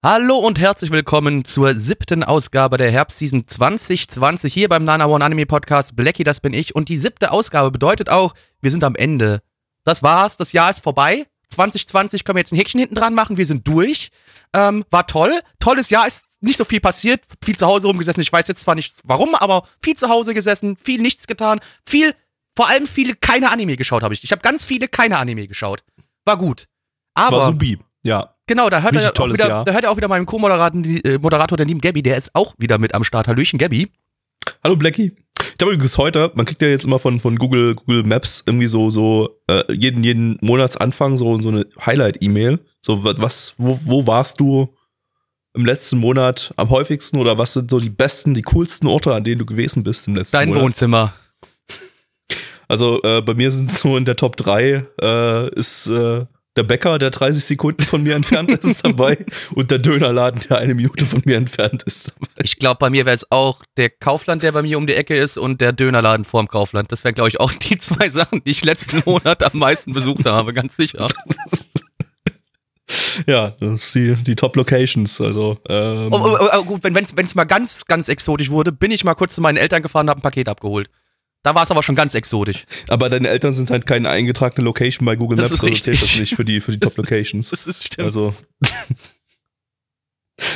Hallo und herzlich willkommen zur siebten Ausgabe der Herbstseason 2020 hier beim Nana One Anime Podcast. Blackie, das bin ich. Und die siebte Ausgabe bedeutet auch, wir sind am Ende. Das war's, das Jahr ist vorbei. 2020 können wir jetzt ein Häkchen hinten dran machen. Wir sind durch. Ähm, war toll. Tolles Jahr, ist nicht so viel passiert. Viel zu Hause rumgesessen. Ich weiß jetzt zwar nicht warum, aber viel zu Hause gesessen, viel nichts getan. Viel, vor allem viele keine Anime geschaut habe ich. Ich habe ganz viele keine Anime geschaut. War gut. Aber War subi, ja. Genau, da hört, er auch wieder, Jahr. da hört er auch wieder meinen Co-Moderator, äh, Moderator, der lieben Gabby, der ist auch wieder mit am Start. Hallöchen, Gabby. Hallo Blackie. Ich habe übrigens heute, man kriegt ja jetzt immer von, von Google, Google Maps irgendwie so, so äh, jeden, jeden Monatsanfang so, so eine Highlight-E-Mail. So, wa- was, wo, wo warst du im letzten Monat am häufigsten oder was sind so die besten, die coolsten Orte, an denen du gewesen bist im letzten Dein Monat? Wohnzimmer. Also äh, bei mir sind so in der Top 3 äh, ist äh, der Bäcker, der 30 Sekunden von mir entfernt ist dabei und der Dönerladen, der eine Minute von mir entfernt ist dabei. Ich glaube, bei mir wäre es auch der Kaufland, der bei mir um die Ecke ist und der Dönerladen vorm Kaufland. Das wären, glaube ich, auch die zwei Sachen, die ich letzten Monat am meisten besucht habe, ganz sicher. Ja, das sind die, die Top-Locations. Also, ähm, Oh, oh, oh, gut, wenn es mal ganz, ganz exotisch wurde, bin ich mal kurz zu meinen Eltern gefahren und habe ein Paket abgeholt. Da war es aber schon ganz exotisch. aber deine Eltern sind halt keine eingetragene Location bei Google Das Maps, also zählt das nicht für die, für die Top-Locations. Das ist stimmt. Also.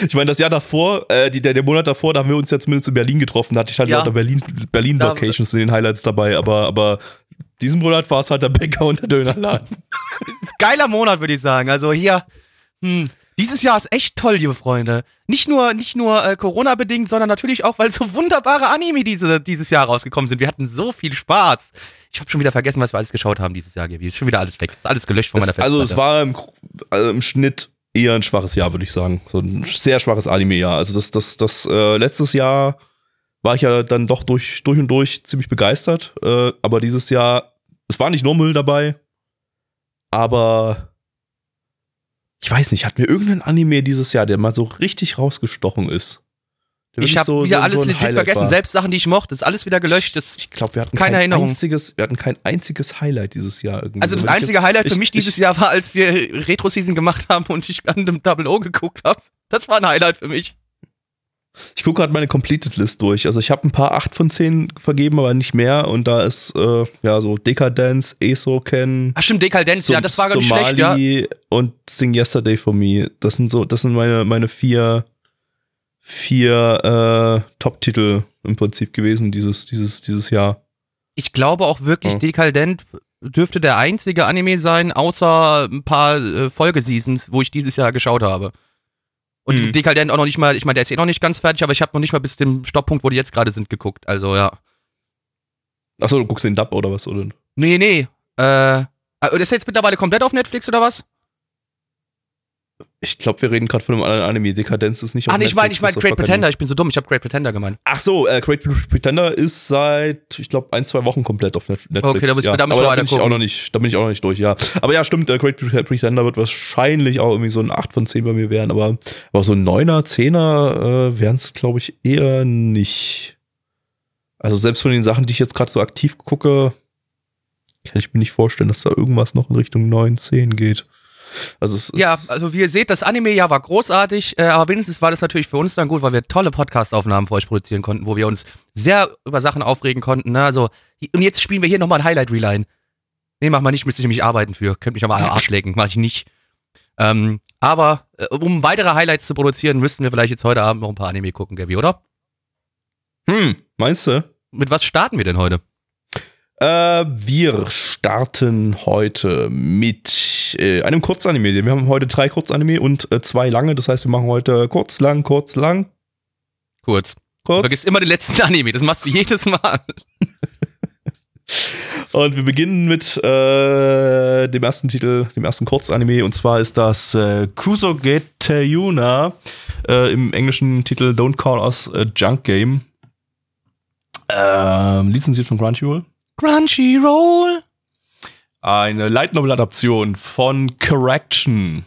Ich meine, das Jahr davor, äh, die, der, der Monat davor, da haben wir uns ja zumindest in Berlin getroffen, da hatte ich halt Ja. lauter Berlin, Berlin Locations in den Highlights dabei, aber, aber diesen Monat war es halt der Bäcker und der Dönerladen. geiler Monat, würde ich sagen. Also hier, hm, dieses Jahr ist echt toll, liebe Freunde. Nicht nur, nicht nur äh, Corona-bedingt, sondern natürlich auch, weil so wunderbare Anime diese, dieses Jahr rausgekommen sind. Wir hatten so viel Spaß. Ich habe schon wieder vergessen, was wir alles geschaut haben dieses Jahr, Gaby. Ist schon wieder alles weg. Ist alles gelöscht von meiner Es, also es Festplatte. war im, also im Schnitt eher ein schwaches Jahr, würde ich sagen. So ein sehr schwaches Anime-Jahr. Also das, das, das äh, letztes Jahr war ich ja dann doch durch, durch und durch ziemlich begeistert. Äh, aber dieses Jahr, es war nicht nur Müll dabei, aber ich weiß nicht, hatten wir irgendeinen Anime dieses Jahr, der mal so richtig rausgestochen ist? Der Ich habe wieder alles ein legit Highlight vergessen. war. Selbst Sachen, die ich mochte, ist alles wieder gelöscht. Das, Ich glaube, wir hatten Keine kein Erinnerung. einziges, wir hatten kein einziges Highlight dieses Jahr irgendwie. also das Wenn einzige jetzt- Highlight für ich- mich dieses ich, Jahr war, als wir Retro-Season gemacht haben und ich an dem Double O geguckt habe. Das war ein Highlight für mich. Ich gucke gerade meine Completed List durch. Also ich habe ein paar 8 von 10 vergeben, aber nicht mehr. Und da ist äh, ja so Decadence, Esoken, Ach stimmt, Dekadenz, ja, das war gar nicht schlecht, ja. Somali und Sing Yesterday for Me. Das sind so, das sind meine, meine vier, vier äh, Top-Titel im Prinzip gewesen dieses, dieses, dieses Jahr. Ich glaube auch wirklich, Ja. Dekadent dürfte der einzige Anime sein, außer ein paar äh, Folgeseasons, wo ich dieses Jahr geschaut habe. Und Hm. Dekadent auch noch nicht mal, ich meine, der ist eh noch nicht ganz fertig, aber ich habe noch nicht mal bis zum Stopppunkt, wo die jetzt gerade sind, geguckt. Also ja. Achso, du guckst den Dub oder was? Oder? Nee, nee. Äh, das ist jetzt mittlerweile komplett auf Netflix oder was? Ich glaube, wir reden gerade von einem anderen Anime. Dekadenz ist nicht auf Ah, nee, ich meine, ich meine Great. Pretender, ich bin so dumm, ich habe Great Pretender gemeint. Ach so, äh, Great Pretender ist seit, ich glaube, ein, zwei Wochen komplett auf Net- Netflix. Okay, da wir- ja. da müssen wir da bin ich auch noch nicht, da bin ich auch noch nicht durch, ja. Aber ja, stimmt, äh, Great Pretender wird wahrscheinlich auch irgendwie so ein 8 von 10 bei mir werden, aber, aber so ein 9er, 10er äh, wären es, glaube ich, eher nicht. Also selbst von den Sachen, die ich jetzt gerade so aktiv gucke, kann ich mir nicht vorstellen, dass da irgendwas noch in Richtung 9, 10 geht. Also Ja, also wie ihr seht, das Anime-Jahr war großartig, äh, aber wenigstens war das natürlich für uns dann gut, weil wir tolle Podcast-Aufnahmen für euch produzieren konnten, wo wir uns sehr über Sachen aufregen konnten. Ne? Also, und jetzt spielen wir hier nochmal ein Highlight-Reline. Nee, mach mal nicht, müsste ich nämlich arbeiten für. Könnt mich aber am Arsch lecken, mach ich nicht. Ähm, aber äh, um weitere Highlights zu produzieren, müssten wir vielleicht jetzt heute Abend noch ein paar Anime gucken, Gaby, oder? hm, meinst du? Mit was starten wir denn heute? Äh, wir starten heute mit äh, einem Kurzanime. Wir haben heute drei Kurzanime und äh, zwei lange. Das heißt, wir machen heute kurz, lang, kurz, lang, Kurz. Du kurz. vergisst immer den letzten Anime, das machst du jedes Mal. Und wir beginnen mit äh, dem ersten Titel, dem ersten Kurzanime, und zwar ist das äh, Kusogete Yuna äh, im englischen Titel Don't Call Us a Junk Game. Ähm, lizenziert von Crunchyroll. Crunchyroll. Eine Light Novel Adaption von Correction.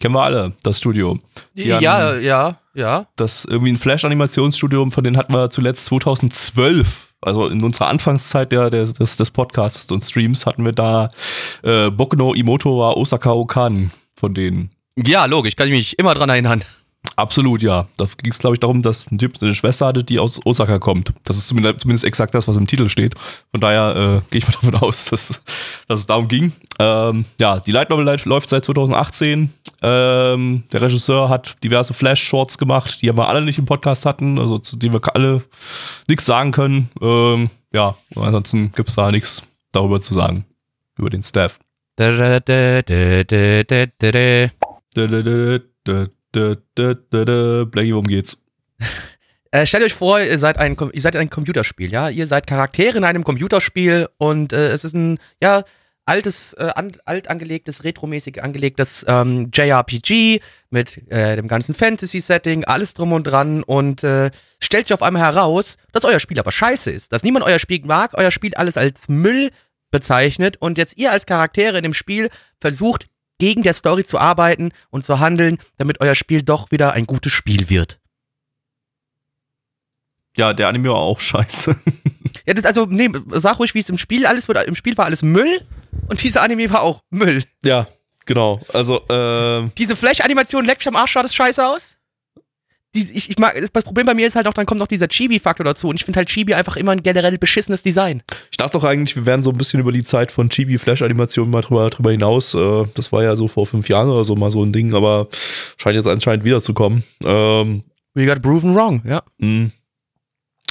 Kennen wir alle, das Studio. Die Ja, ja, ja. das irgendwie ein Flash-Animationsstudio, von denen hatten wir zuletzt 2012, also in unserer Anfangszeit der, der, des, des Podcasts und Streams, hatten wir da äh, Boku no Imoto wa Osaka Okan von denen. Ja, logisch, kann ich mich immer dran erinnern. Absolut, ja. Da ging es, glaube ich, darum, dass ein Typ eine Schwester hatte, die aus Osaka kommt. Das ist zumindest, zumindest exakt das, was im Titel steht. Von daher äh, gehe ich mal davon aus, dass, dass es darum ging. Ähm, ja, die Light Novel läuft seit 2018. Ähm, der Regisseur hat diverse Flash-Shorts gemacht, die wir alle nicht im Podcast hatten, also zu denen wir alle nichts sagen können. Ähm, ja, ansonsten gibt es da nichts darüber zu sagen. Über den Staff. Da, da, da, Blackie, worum geht's? Äh, stellt euch vor, ihr seid, ein, ihr seid ein Computerspiel, ja? Ihr seid Charaktere in einem Computerspiel und äh, es ist ein, ja, altes, äh, an, alt angelegtes, retromäßig angelegtes ähm, JRPG mit äh, dem ganzen Fantasy-Setting, alles drum und dran und äh, stellt sich auf einmal heraus, dass euer Spiel aber scheiße ist, dass niemand euer Spiel mag, euer Spiel alles als Müll bezeichnet und jetzt ihr als Charaktere in dem Spiel versucht, gegen der Story zu arbeiten und zu handeln, damit euer Spiel doch wieder ein gutes Spiel wird. Ja, der Anime war auch scheiße. Ja, das, also, nee, sag ruhig, wie es im Spiel alles wird. Im Spiel war alles Müll und dieser Anime war auch Müll. Ja, genau. Also, ähm, Diese Flash-Animation leckt mich am Arsch, schaut das scheiße aus. Die, ich, ich mag, das Problem bei mir ist halt auch, dann kommt noch dieser Chibi-Faktor dazu und ich finde halt Chibi einfach immer ein generell beschissenes Design. ich dachte doch eigentlich, wir wären so ein bisschen über die Zeit von Chibi Flash Animation mal drüber, drüber hinaus. Äh, das war ja so vor fünf Jahren oder so mal so ein Ding, aber scheint jetzt anscheinend wiederzukommen. Ähm, We got proven wrong, ja. mh.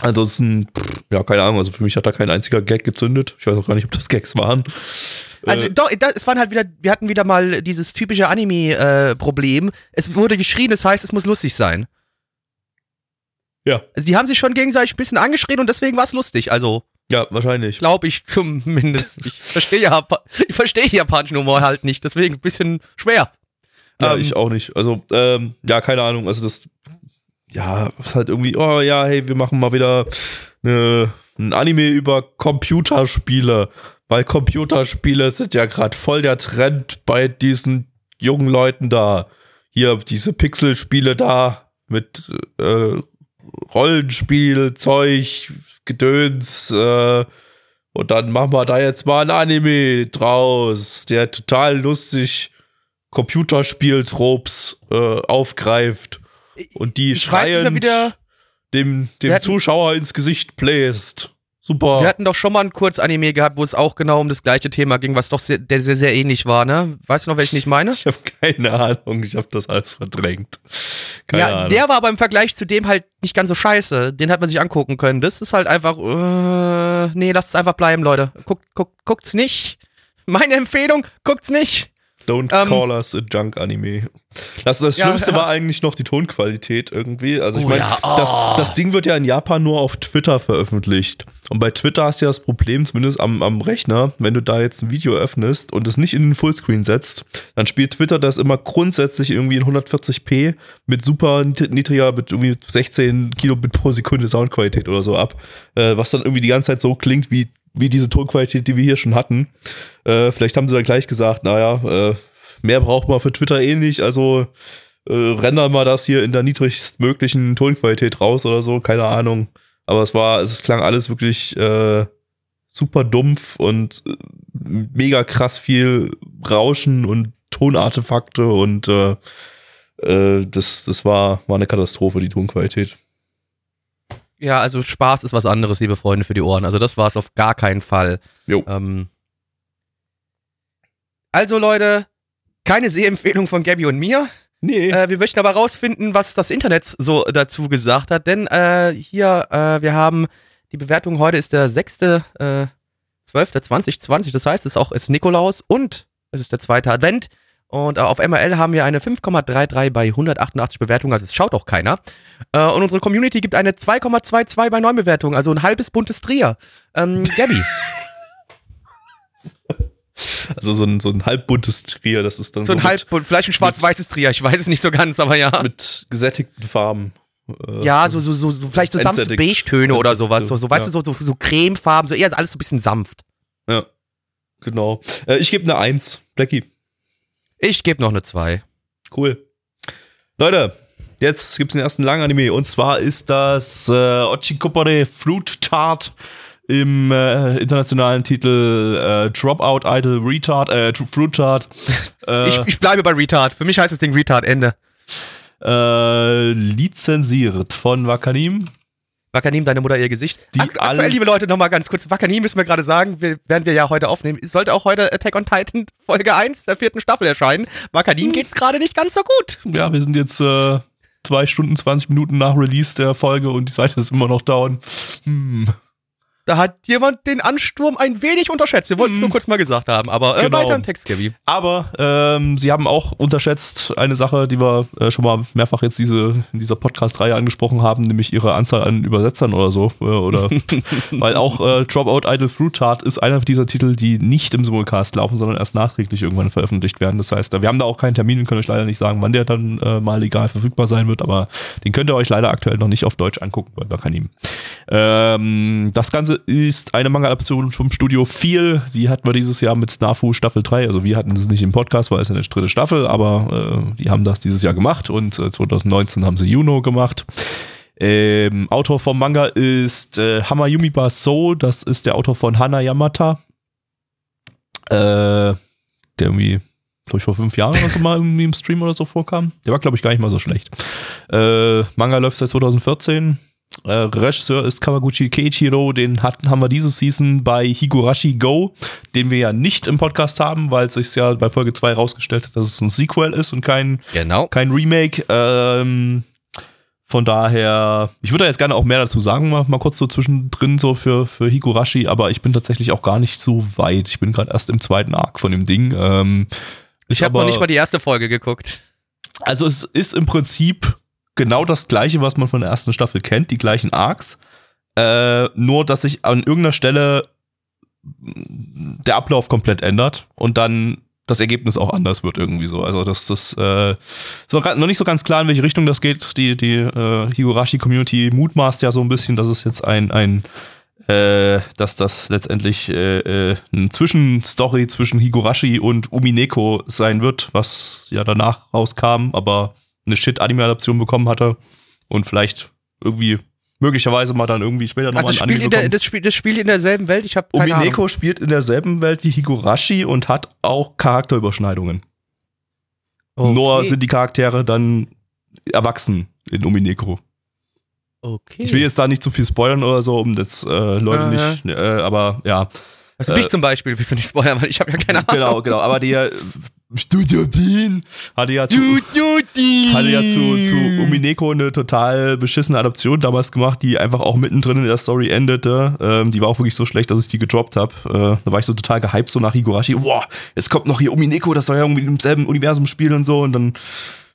Ansonsten, pff, ja, keine Ahnung, also für mich hat da kein einziger Gag gezündet. Ich weiß auch gar nicht, ob das Gags waren. Also, Äh, doch, es waren halt wieder, wir hatten wieder mal dieses typische Anime-Problem. es wurde geschrien, das heißt, es muss lustig sein. Ja, Also, die haben sich schon gegenseitig ein bisschen angeschrien und deswegen war es lustig. Also, ja, wahrscheinlich. glaube ich zumindest. Ich verstehe Japa ich verstehe japanischen Humor halt nicht, deswegen ein bisschen schwer. Ja, Ähm, ich auch nicht. Also, ähm, ja, keine Ahnung. Also das, ja, ist halt irgendwie, oh ja, hey, wir machen mal wieder eine, ein Anime über Computerspiele. Weil Computerspiele sind ja gerade voll der Trend bei diesen jungen Leuten da. Hier, diese Pixelspiele da mit äh, Rollenspiel, Zeug, Gedöns, äh, und dann machen wir da jetzt mal ein Anime draus, der total lustig Computerspiel-Tropes äh, aufgreift und die Ich schreiend wie der- dem, dem hatten- Zuschauer ins Gesicht bläst. Super. Wir hatten doch schon mal ein Kurzanime gehabt, wo es auch genau um das gleiche Thema ging, was doch sehr, der sehr, sehr ähnlich war, ne? Weißt du noch, welchen ich meine? ich habe keine Ahnung, ich habe das alles verdrängt. Keine ja, Ahnung. der war aber im Vergleich zu dem halt nicht ganz so scheiße. Den hat man sich angucken können. Das ist halt einfach, äh, nee, lasst es einfach bleiben, Leute. Guckt, guckt, guckt's nicht. Meine Empfehlung, guckt's nicht. Don't ähm, call us a junk anime. Das, das Ja, Schlimmste ja. war eigentlich noch die Tonqualität irgendwie. Also ich Oh meine, ja, oh. das, das Ding wird ja in Japan nur auf Twitter veröffentlicht. Und bei Twitter hast du ja das Problem, zumindest am, am Rechner, wenn du da jetzt ein Video öffnest und es nicht in den Fullscreen setzt, dann spielt Twitter das immer grundsätzlich irgendwie in 140p mit super niedriger, mit irgendwie 16 Kilobit pro Sekunde Soundqualität oder so ab. Äh, was dann irgendwie die ganze Zeit so klingt wie, wie diese Tonqualität, die wir hier schon hatten. Äh, vielleicht haben sie dann gleich gesagt, naja, äh, mehr braucht man für Twitter eh nicht, also äh, rendern wir das hier in der niedrigstmöglichen Tonqualität raus oder so, keine Ahnung. Aber es war, es klang alles wirklich äh, super dumpf und äh, mega krass viel Rauschen und Tonartefakte und äh, äh, das, das war, war eine Katastrophe, die Tonqualität. Ja, also Spaß ist was anderes, liebe Freunde, für die Ohren. Also das war es auf gar keinen Fall. Jo. Ähm, also Leute, keine Sehempfehlung von Gabby und mir. Nee. Äh, wir möchten aber rausfinden, was das Internet so dazu gesagt hat, denn äh, hier, äh, wir haben, die Bewertung heute ist der 6. Äh, 12.2020, das heißt, es ist auch ist Nikolaus und es ist der zweite Advent Und äh, auf MRL haben wir eine 5,33 bei 188 Bewertungen, also es schaut auch keiner. Äh, und unsere Community gibt eine 2,22 bei 9 Bewertungen, also ein halbes buntes Trier. Ähm, Gabby. Also so ein, so ein halbbuntes Trier, das ist dann so ein mit- halb, vielleicht ein schwarz-weißes Trier, ich weiß es nicht so ganz, aber ja. mit gesättigten Farben. Äh, Ja, so, so, so, so vielleicht so sanfte. Beige-Töne oder sowas. So, so weißt Ja. du, so, so, so Cremefarben, so eher alles so ein bisschen sanft. Ja, genau. Äh, ich gebe eine Eins. Blackie. Ich gebe noch eine 2. Cool. Leute, jetzt gibt's den ersten langen Anime und zwar ist das äh, Ochikopore Fruit Tart im äh, internationalen Titel äh, Dropout Idol Retard, äh, Fruit Tart. Äh, Ich, ich bleibe bei Retard. Für mich heißt das Ding Retard, Ende. äh, lizenziert von Wakanim. Wakanim, deine Mutter, ihr Gesicht. Die Ak alle- aktuell, liebe Leute, nochmal ganz kurz. Wakanim müssen wir gerade sagen, wir, werden wir ja heute aufnehmen. Es sollte auch heute Attack on Titan Folge 1 der vierten Staffel erscheinen. Wakanim Hm. geht's gerade nicht ganz so gut. Ja, wir sind jetzt äh, zwei Stunden, 20 Minuten nach Release der Folge und die Seite ist immer noch down. Hm. Da hat jemand den Ansturm ein wenig unterschätzt. Wir wollten es Mhm. nur kurz mal gesagt haben. Aber äh, Genau. weiter im Text, Gabby. Aber ähm, sie haben auch unterschätzt eine Sache, die wir äh, schon mal mehrfach jetzt diese, in dieser Podcast-Reihe angesprochen haben, nämlich ihre Anzahl an Übersetzern oder so. Äh, oder weil auch äh, Dropout Idle Fruit Tart ist einer dieser Titel, die nicht im Simulcast laufen, sondern erst nachträglich irgendwann veröffentlicht werden. Das heißt, wir haben da auch keinen Termin und können euch leider nicht sagen, wann der dann äh, mal legal verfügbar sein wird, aber den könnt ihr euch leider aktuell noch nicht auf Deutsch angucken bei Bakanim. Ähm, das Ganze ist eine Manga-Adaption vom Studio 4. Die hatten wir dieses Jahr mit Snafu Staffel 3. Also wir hatten das nicht im Podcast, weil es ja eine dritte Staffel, aber äh, die haben das dieses Jahr gemacht und äh, 2019 haben sie Juno gemacht. Ähm, Autor vom Manga ist äh, Hamayumi Baso, das ist der Autor von Hana Yamata. Äh, der irgendwie, glaube ich, vor fünf Jahren oder so mal irgendwie im Stream oder so vorkam. Der war, glaube ich, gar nicht mal so schlecht. Äh, Manga läuft seit 2014. Äh, Regisseur ist Kawaguchi Keiichiro, den hatten, haben wir diese Season bei Higurashi Go, den wir ja nicht im Podcast haben, weil es sich ja bei Folge 2 rausgestellt hat, dass es ein Sequel ist und kein, Genau. kein Remake. Ähm, von daher, ich würde da jetzt gerne auch mehr dazu sagen, mal, mal kurz so zwischendrin so für, für Higurashi, aber ich bin tatsächlich auch gar nicht so weit. Ich bin gerade erst im zweiten Arc von dem Ding. Ähm, Ich habe noch nicht mal die erste Folge geguckt. also es ist im Prinzip genau das gleiche, was man von der ersten Staffel kennt, die gleichen Arcs. Äh, nur, dass sich an irgendeiner Stelle der Ablauf komplett ändert und dann das Ergebnis auch anders wird irgendwie so. Also das, das äh, ist noch, nicht so ganz klar, in welche Richtung das geht. Die, die äh, Higurashi-Community mutmaßt ja so ein bisschen, dass es jetzt ein, ein äh, dass das letztendlich äh, äh, eine Zwischenstory zwischen Higurashi und Umineko sein wird, was ja danach rauskam, aber eine Shit-Anime-Adaption bekommen hatte und vielleicht irgendwie möglicherweise mal dann irgendwie später nochmal ein Anime in der, das, spielt, das spielt in derselben Welt. Ich habe keine Umineko Ahnung. spielt in derselben Welt wie Higurashi und hat auch Charakterüberschneidungen. Nur Okay. sind die Charaktere dann erwachsen in Umineko. Okay. Ich will jetzt da nicht zu viel spoilern oder so, um das äh, Leute Aha. nicht, äh, aber ja. also mich äh, zum Beispiel, willst du nicht spoilern, weil ich habe ja keine Ahnung. Genau, genau. Aber der äh, Studio Dean hatte ja zu, hatte ja zu, zu Umineko eine total beschissene Adaption damals gemacht, die einfach auch mittendrin in der Story endete. Ähm, die war auch wirklich so schlecht, dass ich die gedroppt habe. Äh, da war ich so total gehypt, so nach Higurashi. Boah, jetzt kommt noch hier Umineko, das soll ja irgendwie im selben Universum spielen und so. Und dann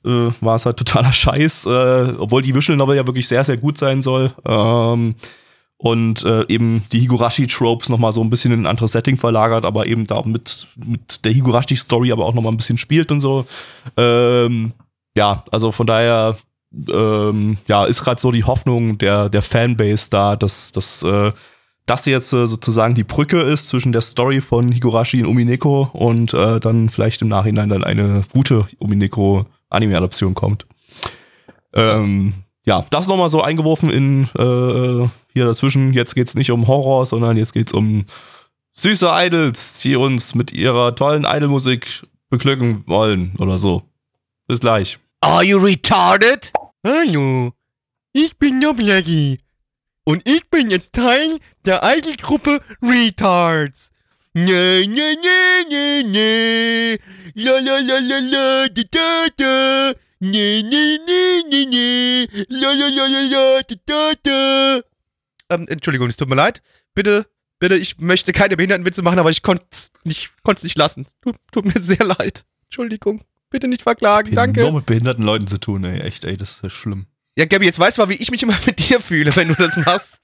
äh, war es halt totaler Scheiß, äh, obwohl die Visual Novel ja wirklich sehr, sehr gut sein soll. Ähm, und äh, eben die Higurashi-Tropes nochmal so ein bisschen in ein anderes Setting verlagert, aber eben da mit, mit der Higurashi-Story aber auch nochmal ein bisschen spielt und so. Ähm, ja, also von daher, ähm, ja, ist gerade so die Hoffnung der, der Fanbase da, dass, dass äh, das jetzt äh, sozusagen die Brücke ist zwischen der Story von Higurashi und Umineko und äh, dann vielleicht im Nachhinein dann eine gute Umineko-Anime-Adaption kommt. Ähm, ja, das nochmal so eingeworfen in äh, hier dazwischen. Jetzt geht's nicht um Horror, sondern jetzt geht's um süße Idols, die uns mit ihrer tollen Idolmusik beglücken wollen oder so. Bis gleich. Are you retarded? Hallo, ich bin Noblegi. Und ich bin jetzt Teil der Idolgruppe Retards. Ne, ne, ne, ne, ne. La, la, la, la, la, da, da, da. Ne, ne, ne, ne, ne. La, la, la, la, la, da, da. Ähm, Entschuldigung, es tut mir leid. Bitte, bitte, ich möchte keine Behindertenwitze machen, aber ich konnte es nicht, konnt's nicht lassen. Tut, tut mir sehr leid. Entschuldigung. Bitte nicht verklagen, Nur danke. mit behinderten Leuten zu tun, ey. Echt, ey, das ist schlimm. Ja, Gabby, jetzt weißt du mal, wie ich mich immer mit dir fühle, wenn du das machst.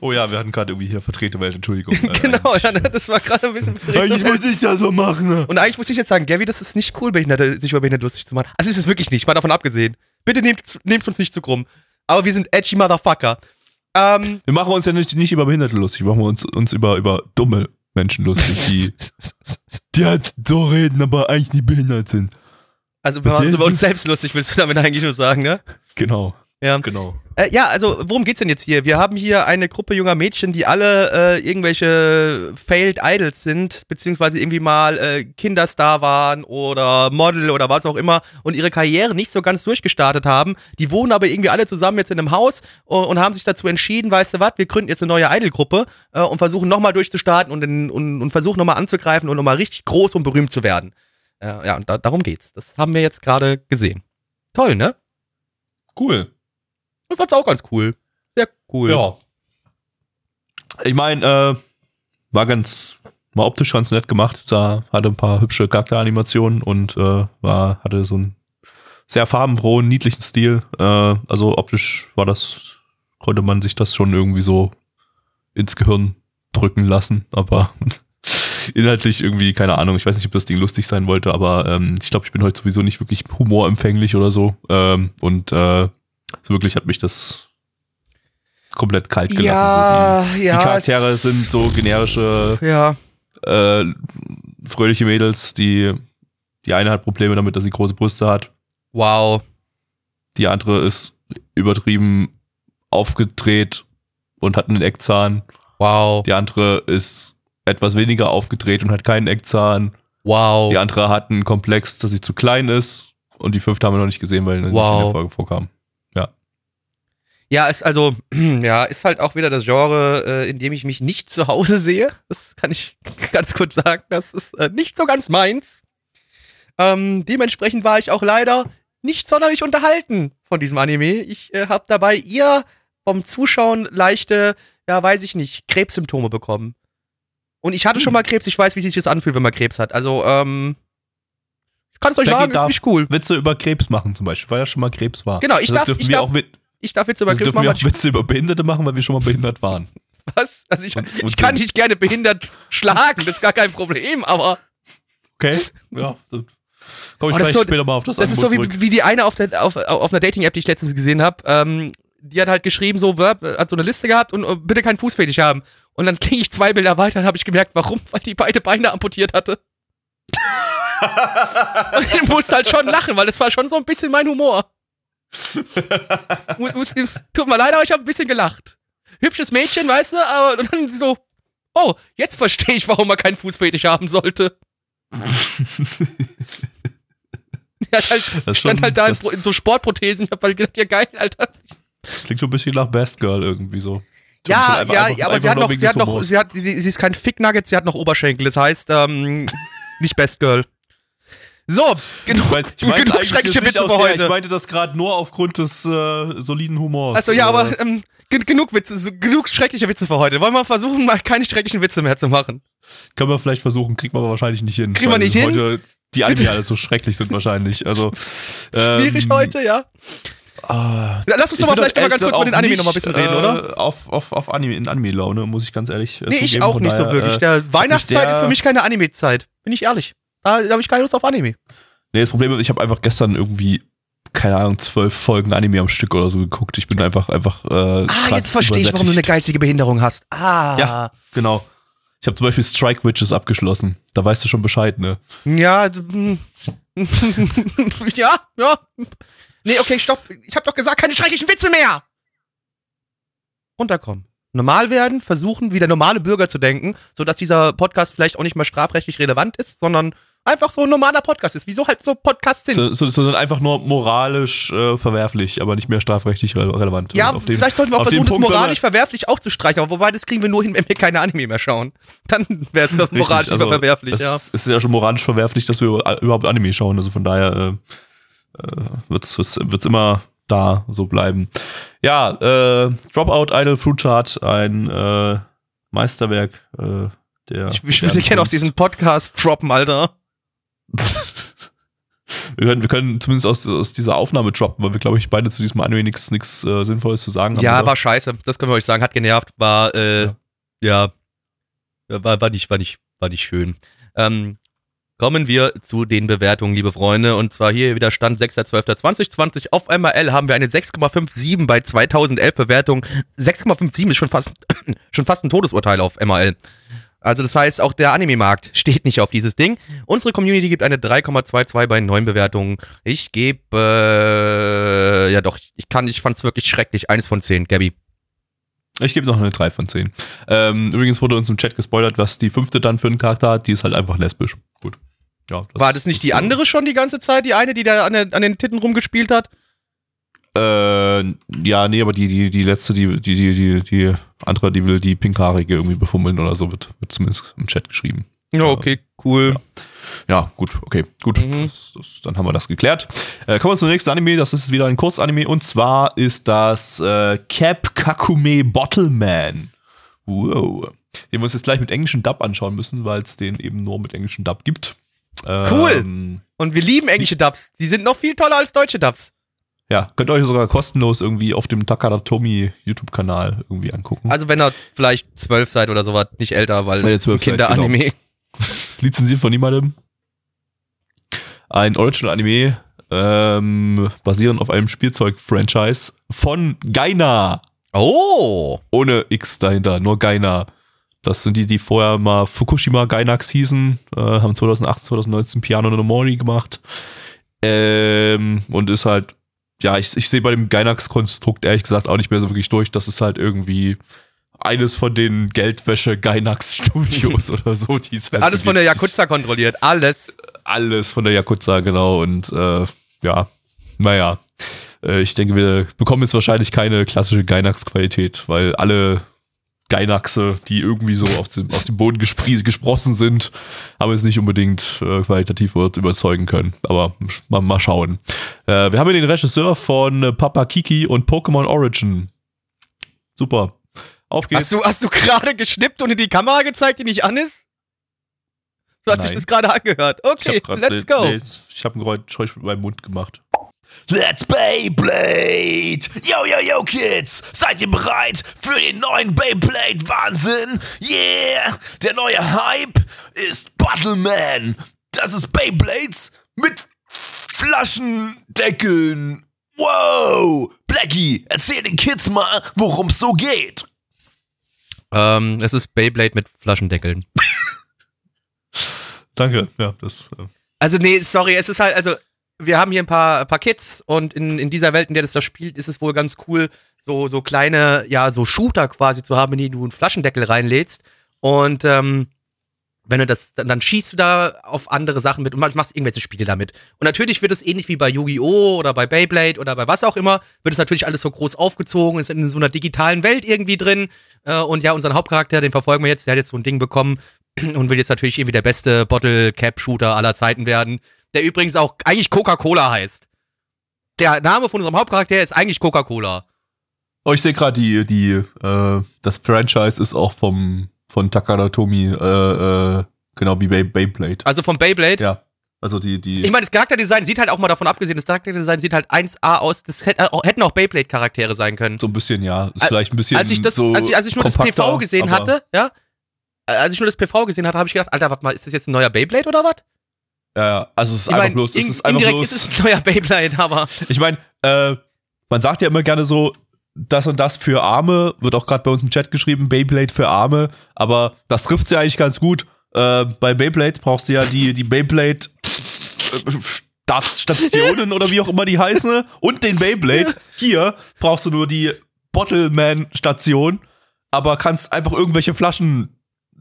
Oh ja, wir hatten gerade irgendwie hier vertrete Welt, Entschuldigung. Äh, genau, ja, ne, das war gerade ein bisschen. Eigentlich muss ich das so machen. Ne? Und eigentlich muss ich jetzt sagen, Gabby, das ist nicht cool, Behinderte, sich über Behinderte lustig zu machen. Also ist es wirklich nicht, mal davon abgesehen. Bitte nehmt nehmt uns nicht zu krumm. Aber wir sind edgy Motherfucker. Ähm, Wir machen uns ja nicht, nicht über Behinderte lustig, wir machen uns, uns über, über dumme Menschen lustig, die, die halt so reden, aber eigentlich nicht behindert sind. also wir machen uns über uns selbst lustig, willst du damit eigentlich nur sagen, ne? Genau, Ja. genau. Äh, ja, also worum geht's denn jetzt hier? Wir haben hier eine Gruppe junger Mädchen, die alle äh, irgendwelche Failed Idols sind, beziehungsweise irgendwie mal äh, Kinderstar waren oder Model oder was auch immer und ihre Karriere nicht so ganz durchgestartet haben. Die wohnen aber irgendwie alle zusammen jetzt in einem Haus und, und haben sich dazu entschieden, weißt du was, wir gründen jetzt eine neue Idol-Gruppe äh, und versuchen nochmal durchzustarten und, in, und, und versuchen nochmal anzugreifen und nochmal richtig groß und berühmt zu werden. Äh, ja, und da, darum geht's. Das haben wir jetzt gerade gesehen. Toll, ne? Cool. Ich fand's auch ganz cool. Sehr cool. Ja. Ich meine, äh, war ganz, war optisch ganz nett gemacht. Da hatte ein paar hübsche Charakteranimationen und äh, war, hatte so einen sehr farbenfrohen, niedlichen Stil. Äh, also optisch war das, konnte man sich das schon irgendwie so ins Gehirn drücken lassen, aber inhaltlich irgendwie, keine Ahnung, ich weiß nicht, ob das Ding lustig sein wollte, aber ähm, ich glaube, ich bin heute sowieso nicht wirklich humorempfänglich oder so. Ähm, und äh, so wirklich hat mich das komplett kalt gelassen. Ja, so die, ja. die Charaktere sind so generische, Ja. äh, fröhliche Mädels, die die eine hat Probleme damit, dass sie große Brüste hat. Wow. Die andere ist übertrieben aufgedreht und hat einen Eckzahn. Wow. Die andere ist etwas weniger aufgedreht und hat keinen Eckzahn. Wow. Die andere hat einen Komplex, dass sie zu klein ist. Und die fünfte haben wir noch nicht gesehen, weil sie nicht in Wow. der Folge vorkam. Ja, ist also, ja, ist halt auch wieder das Genre, äh, in dem ich mich nicht zu Hause sehe. Das kann ich ganz kurz sagen. Das ist äh, nicht so ganz meins. Ähm, dementsprechend war ich auch leider nicht sonderlich unterhalten von diesem Anime. Ich äh, habe dabei eher vom Zuschauen leichte, ja, weiß ich nicht, Krebssymptome bekommen. Und ich hatte schon mal Krebs, ich weiß, wie sich das anfühlt, wenn man Krebs hat. Also, ähm, ich kann es euch Becky sagen, ist nicht cool. Witze über Krebs machen zum Beispiel, weil ja schon mal Krebs war. Genau, ich Also darf- dürfen ich wir darf- auch, Wit- Ich darf jetzt über also Krebs dürfen wir machen, auch Witze über Behinderte machen, weil wir schon mal behindert waren. was? Also ich, Und- ich und kann sind. dich gerne behindert schlagen, das ist gar kein Problem, aber Okay? Ja. Dann komme ich Oh, vielleicht so- später mal auf das, das ist so Angebot wie, wie die eine auf, der, auf, auf einer Dating-App, die ich letztens gesehen habe. Ähm, die hat halt geschrieben, so, Verb, äh, hat so eine Liste gehabt und äh, bitte keinen Fußfetisch haben. Und dann kriege ich zwei Bilder weiter und habe ich gemerkt, warum, weil die beide Beine amputiert hatte. und ich musste halt schon lachen, weil das war schon so ein bisschen mein Humor. Tut mir leid, aber ich habe ein bisschen gelacht. Hübsches Mädchen, weißt du, aber und dann so, oh, jetzt verstehe ich, warum man keinen Fußfetisch haben sollte. Hat halt, Das stand schon- halt da in, in so Sportprothesen. Ich hab halt gedacht, ja geil, Alter. Klingt schon ein bisschen nach Best Girl irgendwie so. Ja, Einfach- ja, einfach- ja, aber einfach sie hat noch, sie hat noch, sie hat, sie, sie ist kein Ficknugget, sie hat noch Oberschenkel. Das heißt, ähm, nicht Best Girl. So, genug, Ich mein- ich genug schreckliche nicht Witze für der- heute. Ich meinte das gerade nur aufgrund des äh, soliden Humors. Achso, ja, Äh, aber ähm, gen- genug Witze, so, genug schreckliche Witze für heute. Wollen wir versuchen, mal keine schrecklichen Witze mehr zu machen? Können wir vielleicht versuchen, kriegt man aber wahrscheinlich nicht hin. Kriegen wir nicht hin? Heute die Anime alle so schrecklich sind wahrscheinlich. Also, Schwierig ähm, heute, ja. Ah, Lass uns ich doch mal vielleicht mal ganz kurz über den Anime auch noch mal ein bisschen nicht, reden, oder? Äh, auf, auf, auf Anime, in Anime-Laune, muss ich ganz ehrlich äh, Nee, ich zugeben. auch Von nicht so daher, wirklich. Äh, Der Weihnachtszeit der- ist für mich keine Anime-Zeit. Bin ich ehrlich. Da, da habe ich keine Lust auf Anime. nee, das Problem ist, ich habe einfach gestern irgendwie, keine Ahnung, zwölf Folgen Anime am Stück oder so geguckt. Ich bin einfach, einfach. Äh, Ah, jetzt verstehe ich, warum du eine geistige Behinderung hast. Ah. Ja. Genau. Ich habe zum Beispiel Strike Witches abgeschlossen. Da weißt du schon Bescheid, ne? Ja. ja, ja. Nee, okay, stopp. Ich habe doch gesagt, keine schrecklichen Witze mehr. Runterkommen. Normal werden, versuchen, wie der normale Bürger zu denken, sodass dieser Podcast vielleicht auch nicht mehr strafrechtlich relevant ist, sondern einfach so ein normaler Podcast ist. Wieso halt so Podcasts sind. So, so, so sind einfach nur moralisch äh, verwerflich, aber nicht mehr strafrechtlich re relevant. ja, auf dem- vielleicht sollten wir auch versuchen, das moralisch verwerflich auch zu streichen, aber wobei das kriegen wir nur hin, wenn wir keine Anime mehr schauen. Dann wäre es moralisch also, verwerflich, das ja. ist ja schon moralisch verwerflich, dass wir über- überhaupt Anime schauen. Also von daher äh, äh, wird's, wird's immer da so bleiben. Ja, äh, Dropout Idol Fruit Chart, ein äh, Meisterwerk äh, der. Ich, ich würde gerne aus diesem Podcast droppen, Alter. Wir können, wir können zumindest aus, aus dieser Aufnahme droppen, weil wir, glaube ich, beide zu diesem Anime nichts äh, Sinnvolles zu sagen haben. Ja, oder? war scheiße. Das können wir euch sagen. Hat genervt. War, äh, ja. ja. War, war, nicht, war, nicht, war nicht schön. Ähm, kommen wir zu den Bewertungen, liebe Freunde. Und zwar hier wieder Stand 6.12.2020. Auf MRL haben wir eine 6,57 bei 2011 Bewertungen. 6,57 ist schon fast, schon fast ein Todesurteil auf MRL. Also das heißt, auch der Anime-Markt steht nicht auf dieses Ding. Unsere Community gibt eine 3,22 bei neuen Bewertungen. Ich gebe, äh, ja doch, ich kann, ich fand's wirklich schrecklich. Eins von zehn, Gabby. Ich gebe noch eine 3 von 10. Ähm, übrigens wurde uns im Chat gespoilert, was die fünfte dann für einen Charakter hat. Die ist halt einfach lesbisch. Gut. Ja, das War das nicht die andere schon die ganze Zeit? Die eine, die da an, an den Titten rumgespielt hat? Äh, ja, nee, aber die, die, die letzte, die, die, die, die, die andere, die will die pinkhaarige irgendwie befummeln oder so, wird, wird zumindest im Chat geschrieben. Ja, okay, cool. Ja. ja gut, okay, gut. Mhm. Das, das, dann haben wir das geklärt. Äh, kommen wir zum nächsten Anime. Das ist wieder ein Kurzanime und zwar ist das äh, Cap Kakume Bottleman. Wow. Den wir uns jetzt gleich mit englischen Dub anschauen müssen, weil es den eben nur mit englischen Dub gibt. Cool. Ähm, und wir lieben englische Dubs. Die sind noch viel toller als deutsche Dubs. Ja, könnt ihr euch sogar kostenlos irgendwie auf dem Takadatomi YouTube-Kanal irgendwie angucken. Also wenn ihr vielleicht zwölf seid oder sowas, nicht älter, weil Kinderanime. Genau. Lizenziert von niemandem. Ein Original-Anime, ähm, basierend auf einem Spielzeug-Franchise von Gaina. Oh! Ohne X dahinter, nur Gaina. Das sind die, die vorher mal Fukushima Gainax hießen, äh, haben 2008, 2019 Piano no Mori gemacht. Ähm, und ist halt ja, ich, ich sehe bei dem Gainax-Konstrukt ehrlich gesagt auch nicht mehr so wirklich durch. Das ist halt irgendwie eines von den Geldwäsche-Gainax-Studios oder so. Die halt alles so von der Yakuza kontrolliert, alles. Alles von der Yakuza, genau. Und äh, ja, naja. Äh, ich denke, wir bekommen jetzt wahrscheinlich keine klassische Gainax-Qualität, weil alle Gainaxe, die irgendwie so aus dem, aus dem Boden gesprossen sind, haben es nicht unbedingt äh, qualitativ überzeugen können. Aber mal, mal schauen. Äh, wir haben hier den Regisseur von äh, Papa Kiki und Pokémon Origin. Super. Auf geht's. Hast du, hast du gerade geschnippt und in die Kamera gezeigt, die nicht an ist? So hat Nein. sich das gerade angehört. Okay, let's go. Nee, ich habe ein Geräusch mit meinem Mund gemacht. Let's Beyblade! Yo, yo, yo, Kids! Seid ihr bereit für den neuen Beyblade-Wahnsinn? Yeah! Der neue Hype ist Battleman! Das ist Beyblades mit Flaschendeckeln! Wow! Blackie, erzähl den Kids mal, worum es so geht! Ähm, es ist Beyblade mit Flaschendeckeln. Danke, ja, das. Äh also, nee, sorry, es ist halt, also wir haben hier ein paar, paar Kids und in, in dieser Welt, in der das da spielt, ist es wohl ganz cool, so, so kleine, ja, so Shooter quasi zu haben, in die du einen Flaschendeckel reinlädst. Und ähm, wenn du das, dann, dann schießt du da auf andere Sachen mit und machst irgendwelche Spiele damit. Und natürlich wird es ähnlich wie bei Yu-Gi-Oh! oder bei Beyblade oder bei was auch immer, wird es natürlich alles so groß aufgezogen, ist in so einer digitalen Welt irgendwie drin. Äh, und ja, unseren Hauptcharakter, den verfolgen wir jetzt, der hat jetzt so ein Ding bekommen und will jetzt natürlich irgendwie der beste Bottle-Cap-Shooter aller Zeiten werden der übrigens auch eigentlich Coca-Cola heißt. Der Name von unserem Hauptcharakter ist eigentlich Coca-Cola. Oh, ich sehe gerade die, die, äh, das Franchise ist auch vom, von Takada Tomi, äh, äh, genau wie Bay Beyblade. Also vom Beyblade? Ja. Also die, die. Ich meine, das Charakterdesign sieht halt auch mal davon abgesehen, das Charakterdesign sieht halt 1A aus. Das hätten auch Beyblade-Charaktere sein können. So ein bisschen, ja. Ist vielleicht ein bisschen. Als ich, das, so als ich, als ich nur das PV gesehen hatte, ja. Als ich nur das PV gesehen hatte, habe ich gedacht, Alter, warte mal, ist das jetzt ein neuer Beyblade oder was? Ja, ja, also es ist ich einfach mein, bloß, es ist einfach bloß. ist es ein neuer Beyblade, aber. Ich meine, äh, man sagt ja immer gerne so, das und das für Arme, wird auch gerade bei uns im Chat geschrieben, Beyblade für Arme, aber das trifft ja eigentlich ganz gut. Äh, bei Beyblades brauchst du ja die, die Beyblade äh, Stationen oder wie auch immer die heißen und den Beyblade. Hier brauchst du nur die Bottleman-Station, aber kannst einfach irgendwelche Flaschen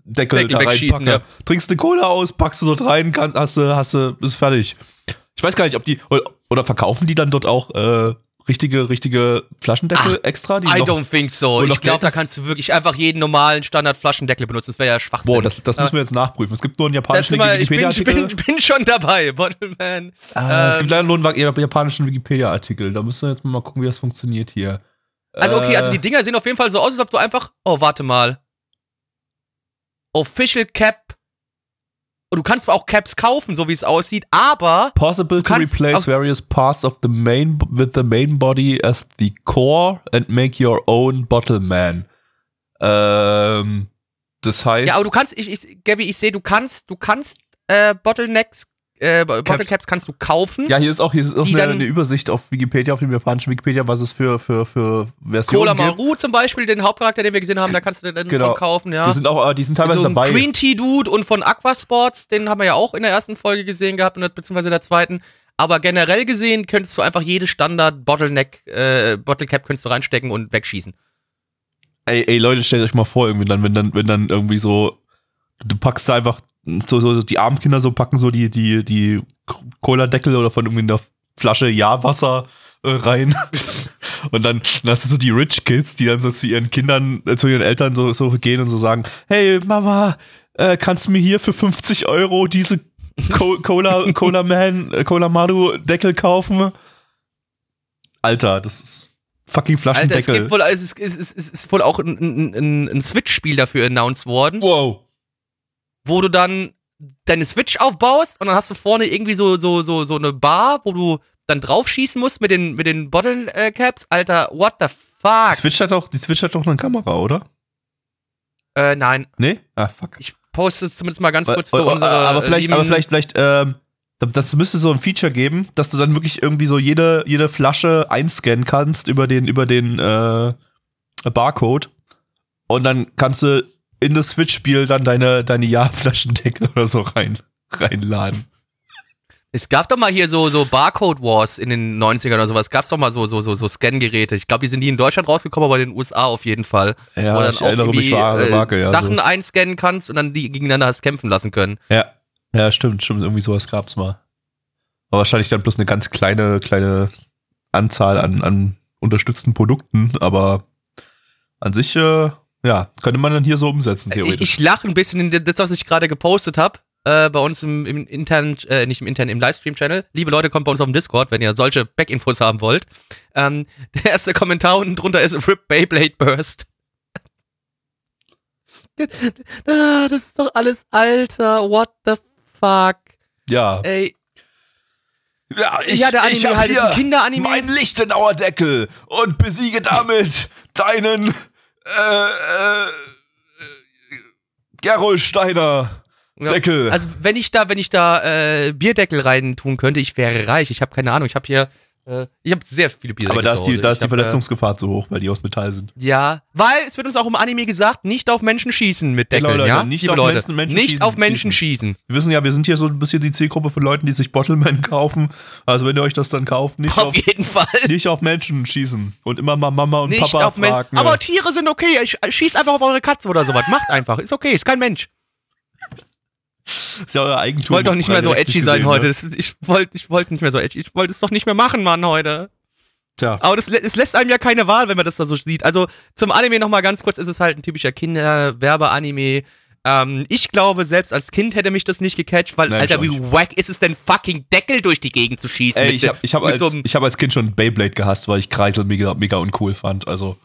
Deckel, Deckel da reinpacken. Ja. Trinkst eine Cola aus, packst du dort rein, kann, hast du, hast du, bist fertig. Ich weiß gar nicht, ob die, oder verkaufen die dann dort auch äh, richtige, richtige Flaschendeckel Ach, extra? I noch, don't think so. Ich glaube, da kannst du wirklich einfach jeden normalen Standard-Flaschendeckel benutzen. Das wäre ja Schwachsinn. Boah, das, das müssen wir jetzt nachprüfen. Es gibt nur einen japanischen Wikipedia-Artikel. Ich bin, ich, bin, schon dabei, Bottleman. Ah, ähm, es gibt leider nur einen japanischen Wikipedia-Artikel. Da müssen wir jetzt mal gucken, wie das funktioniert hier. Also okay, also die Dinger sehen auf jeden Fall so aus, als ob du einfach, oh, warte mal. Official Cap Und du kannst zwar auch Caps kaufen, so wie es aussieht, aber Possible to replace various parts of the main with the main body as the core and make your own bottle man. Ähm, das heißt. ja, aber du kannst, ich, ich Gabby, ich sehe, du kannst, du kannst äh, Bottlenecks, äh, Bottle Caps kannst du kaufen. ja, hier ist auch, hier ist auch eine, eine Übersicht auf Wikipedia, auf dem japanischen Wikipedia, was es für, für, für Versionen Cola gibt. Maru zum Beispiel, den Hauptcharakter, den wir gesehen haben, da kannst du dann Genau. von kaufen, ja. Die sind auch, äh, die sind teilweise so dabei. Green Tea Dude und von Aquasports, den haben wir ja auch in der ersten Folge gesehen gehabt, und beziehungsweise der zweiten. Aber generell gesehen könntest du einfach jede Standard Bottleneck, äh, Bottle Cap könntest du reinstecken und wegschießen. Ey, ey, Leute, stellt euch mal vor, irgendwie dann, wenn dann, wenn dann irgendwie so, du packst da einfach, so, so, die armen Kinder so packen so die, die, die Cola-Deckel oder von irgendwie einer Flasche Ja-Wasser äh, rein. und dann, dann hast du so die Rich Kids, die dann so zu ihren Kindern, äh, zu ihren Eltern so, so gehen und so sagen, hey Mama, äh, kannst du mir hier für 50 Euro diese Co Cola, Cola Man, äh, Cola Maru Deckel kaufen? Alter, das ist fucking Alter, es Flaschendeckel. gibt wohl, es ist, es ist, es ist wohl auch ein, ein, ein, ein Switch-Spiel dafür announced worden, wow. Wo du dann deine Switch aufbaust und dann hast du vorne irgendwie so, so, so, so eine Bar, wo du dann drauf schießen musst mit den, mit den Bottle äh, Caps. Alter, what the Die fuck? Switch hat doch, die Switch hat doch eine Kamera, oder? Äh, nein, Nee? Ah, fuck. ich poste es zumindest mal ganz kurz für Aber- unsere. aber vielleicht, lieben- aber vielleicht, vielleicht, ähm, das müsste so ein Feature geben, dass du dann wirklich irgendwie so jede, jede Flasche einscannen kannst über den, über den äh, Barcode. Und dann kannst du in das Switch-Spiel dann deine, deine Ja-Flaschendeckel oder so rein, reinladen. Es gab doch mal hier so, so Barcode Wars in den 90ern oder sowas. Gab's doch mal so, so, so, so Scan-Geräte. Ich glaube, die sind nie in Deutschland rausgekommen, aber in den USA auf jeden Fall. Ja, Wo dann ich erinnere mich irgendwie, vage, äh, vage, ja. Sachen so. einscannen kannst und dann die gegeneinander hast kämpfen lassen können. Ja, ja, stimmt, stimmt. Irgendwie sowas gab's mal. Aber wahrscheinlich dann bloß eine ganz kleine, kleine Anzahl an, an unterstützten Produkten, aber an sich, äh, ja, könnte man dann hier so umsetzen, Ich, theoretisch. ich lache ein bisschen in das, was ich gerade gepostet habe. Äh, bei uns im, im internen, äh, nicht im internen, im Livestream-Channel. Liebe Leute, kommt bei uns auf den Discord, wenn ihr solche Back-Infos haben wollt. Ähm, der erste Kommentar unten drunter ist RIP Beyblade Burst. ah, das ist doch alles alter. What the fuck? ja, Ey, Ja, ich, ja, der ich Anime hab halt ist hier ein Kinderanime. meinen Lichtenauer Deckel und besiege damit deinen äh, äh, Gerolsteiner Ja. Deckel. Also wenn ich da, wenn ich da äh, Bierdeckel rein tun könnte, ich wäre reich. Ich habe keine Ahnung. Ich habe hier, ich habe sehr viele Bierdeckel. aber da ist die, da ist die äh, Verletzungsgefahr zu hoch, weil die aus Metall sind. Ja, weil es wird uns auch im Anime gesagt, nicht auf Menschen schießen mit Deckeln, Leute, ja? nicht auf Leute, Menschen- Menschen nicht schießen- auf Menschen schießen. schießen. Wir wissen ja, wir sind hier so ein bisschen die Zielgruppe von Leuten, die sich Bottleman kaufen. Also wenn ihr euch das dann kauft, nicht Auf auf, jeden Fall. nicht auf Menschen schießen und immer mal Mama und Nicht Papa fragen. Aber Tiere sind okay. Ich, schießt einfach auf eure Katze oder sowas. Macht einfach. Ist okay. Ist kein Mensch. Ist ja euer Eigentum. Ich wollte doch nicht mehr so edgy sein gesehen, heute. Ne? Ich wollte ich wollt nicht mehr so edgy. Ich wollte es doch nicht mehr machen, Mann, heute. Tja. Aber das, es lässt einem ja keine Wahl, wenn man das da so sieht. Also zum Anime nochmal ganz kurz, ist es halt ein typischer Kinderwerbe-Anime. Ähm, ich glaube, selbst als Kind hätte mich das nicht gecatcht, weil, Nein, Alter, wie wack ist es denn, fucking Deckel durch die Gegend zu schießen? Ey, ich habe ich hab als, so ich hab als Kind schon Beyblade gehasst, weil ich Kreisel mega, mega uncool fand. Also,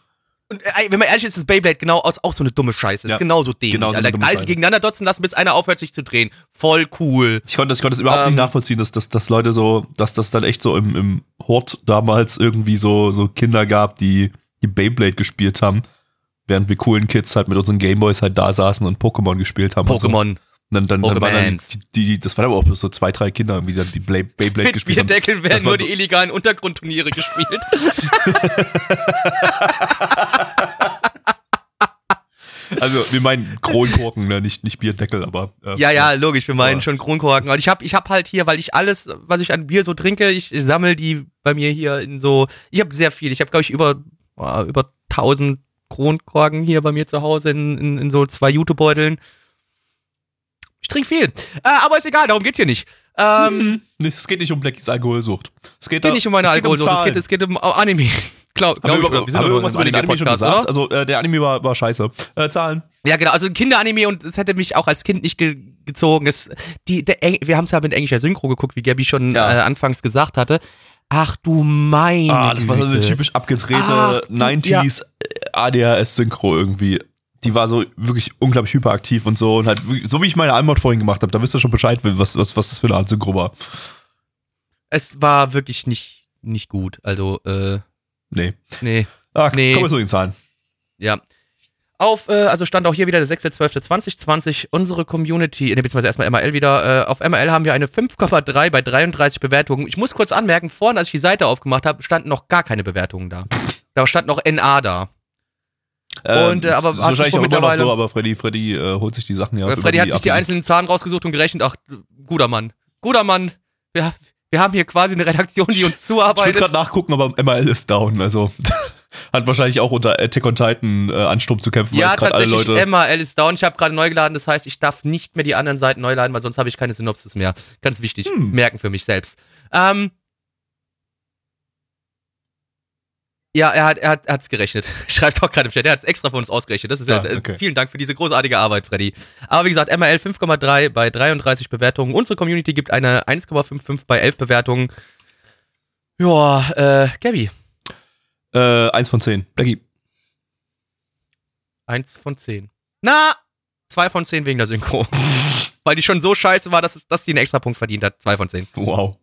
Und, äh, wenn man ehrlich ist, ist Beyblade genau aus, auch so eine dumme Scheiße. Ja, ist genauso dämlich. genau so Alter, Scheiße. gegeneinander dotzen lassen, bis einer aufhört, sich zu drehen. Voll cool. ich konnte das, ich konnte das überhaupt Ähm. nicht nachvollziehen, dass, dass, dass Leute so, dass das dann echt so im, im Hort damals irgendwie so, so Kinder gab, die, die Beyblade gespielt haben. Während wir coolen Kids halt mit unseren Gameboys halt da saßen und Pokémon gespielt haben. Pokémon. Dann, dann, dann waren dann die, die, das waren aber auch bloß so zwei, drei Kinder, die dann die Beyblade Mit gespielt haben. Bierdeckeln Das werden nur so- die illegalen Untergrundturniere gespielt. Also, wir meinen Kronkorken, ne? nicht, nicht Bierdeckel, aber. äh, ja, ja, logisch, wir meinen schon Kronkorken. Und ich hab, ich hab halt hier, weil ich alles, was ich an Bier so trinke, ich sammle die bei mir hier in so, ich habe sehr viel. Ich habe, glaube ich, über, oh, über 1000 Kronkorken hier bei mir zu Hause in, in, in so zwei Jutebeuteln. Ich trinke viel. Äh, aber ist egal, darum geht's hier nicht. Ähm, Mhm. Nee, Es geht nicht um Blackies Alkoholsucht. Es geht, geht da- nicht um meine es Alkoholsucht, es Zahlen. geht, es geht um Anime. Glaub, Haben glaub wir, sind doch irgendwas über den Anime schon Anime-Podcast, gesagt? oder? Also, äh, der Anime war, war scheiße. Äh, Zahlen. Ja, genau, also ein Kinderanime und es hätte mich auch als Kind nicht ge gezogen. Es, die, der, wir haben es ja mit englischer Synchro geguckt, wie Gabby schon Ja. äh, anfangs gesagt hatte. Ach du meine Ah, das war so eine Güte. typisch abgedrehte Ach, du- 90s ADHS-Synchro irgendwie. Die war so wirklich unglaublich hyperaktiv und so und halt so wie ich meine Antwort vorhin gemacht habe, da wisst ihr schon Bescheid, was, was, was das für eine Art Synchro war. Es war wirklich nicht, nicht gut. Also, äh, Nee. nee. Ah, Nee. kommen wir zu den Zahlen. Ja. Auf, äh, also stand auch hier wieder der 6.12.2020, unsere Community, ne, beziehungsweise erstmal MRL wieder. Äh, auf MRL haben wir eine 5,3 bei 33 Bewertungen. Ich muss kurz anmerken, vorhin, als ich die Seite aufgemacht habe, standen noch gar keine Bewertungen da. Da stand noch NA da. Und, äh, aber das ist wahrscheinlich auch immer noch so, aber Freddy, Freddy äh, holt sich die Sachen ja. Freddy hat sich die einzelnen Zahlen rausgesucht und gerechnet. Ach, guter Mann. Guter Mann. Wir, wir haben hier quasi eine Redaktion, die uns Ich will zuarbeitet. gerade nachgucken, aber MRL ist down. Also hat wahrscheinlich auch unter Attack on Titan äh, Ansturm zu kämpfen, Ja, gerade alle tatsächlich, Leute. MRL ist down. Ich habe gerade neu geladen, das heißt, ich darf nicht mehr die anderen Seiten neu laden, weil sonst habe ich keine Synopsis mehr. Ganz wichtig. Hm. Merken für mich selbst. Ähm, ja, er hat er hat hat's gerechnet. Schreibt auch gerade im Chat, er hat es extra für uns ausgerechnet. Das ist ja, Ah, äh, okay. vielen Dank für diese großartige Arbeit, Freddy. Aber wie gesagt, MRL 5,3 bei 33 Bewertungen. Unsere Community gibt eine 1,55 bei 11 Bewertungen. Ja, äh, Gabby, Äh, eins von zehn. Becky. 1 von 10. Na, 2 von 10 wegen der Synchro. Weil die schon so scheiße war, dass, es, dass die einen extra Punkt verdient hat. 2 von 10. Wow.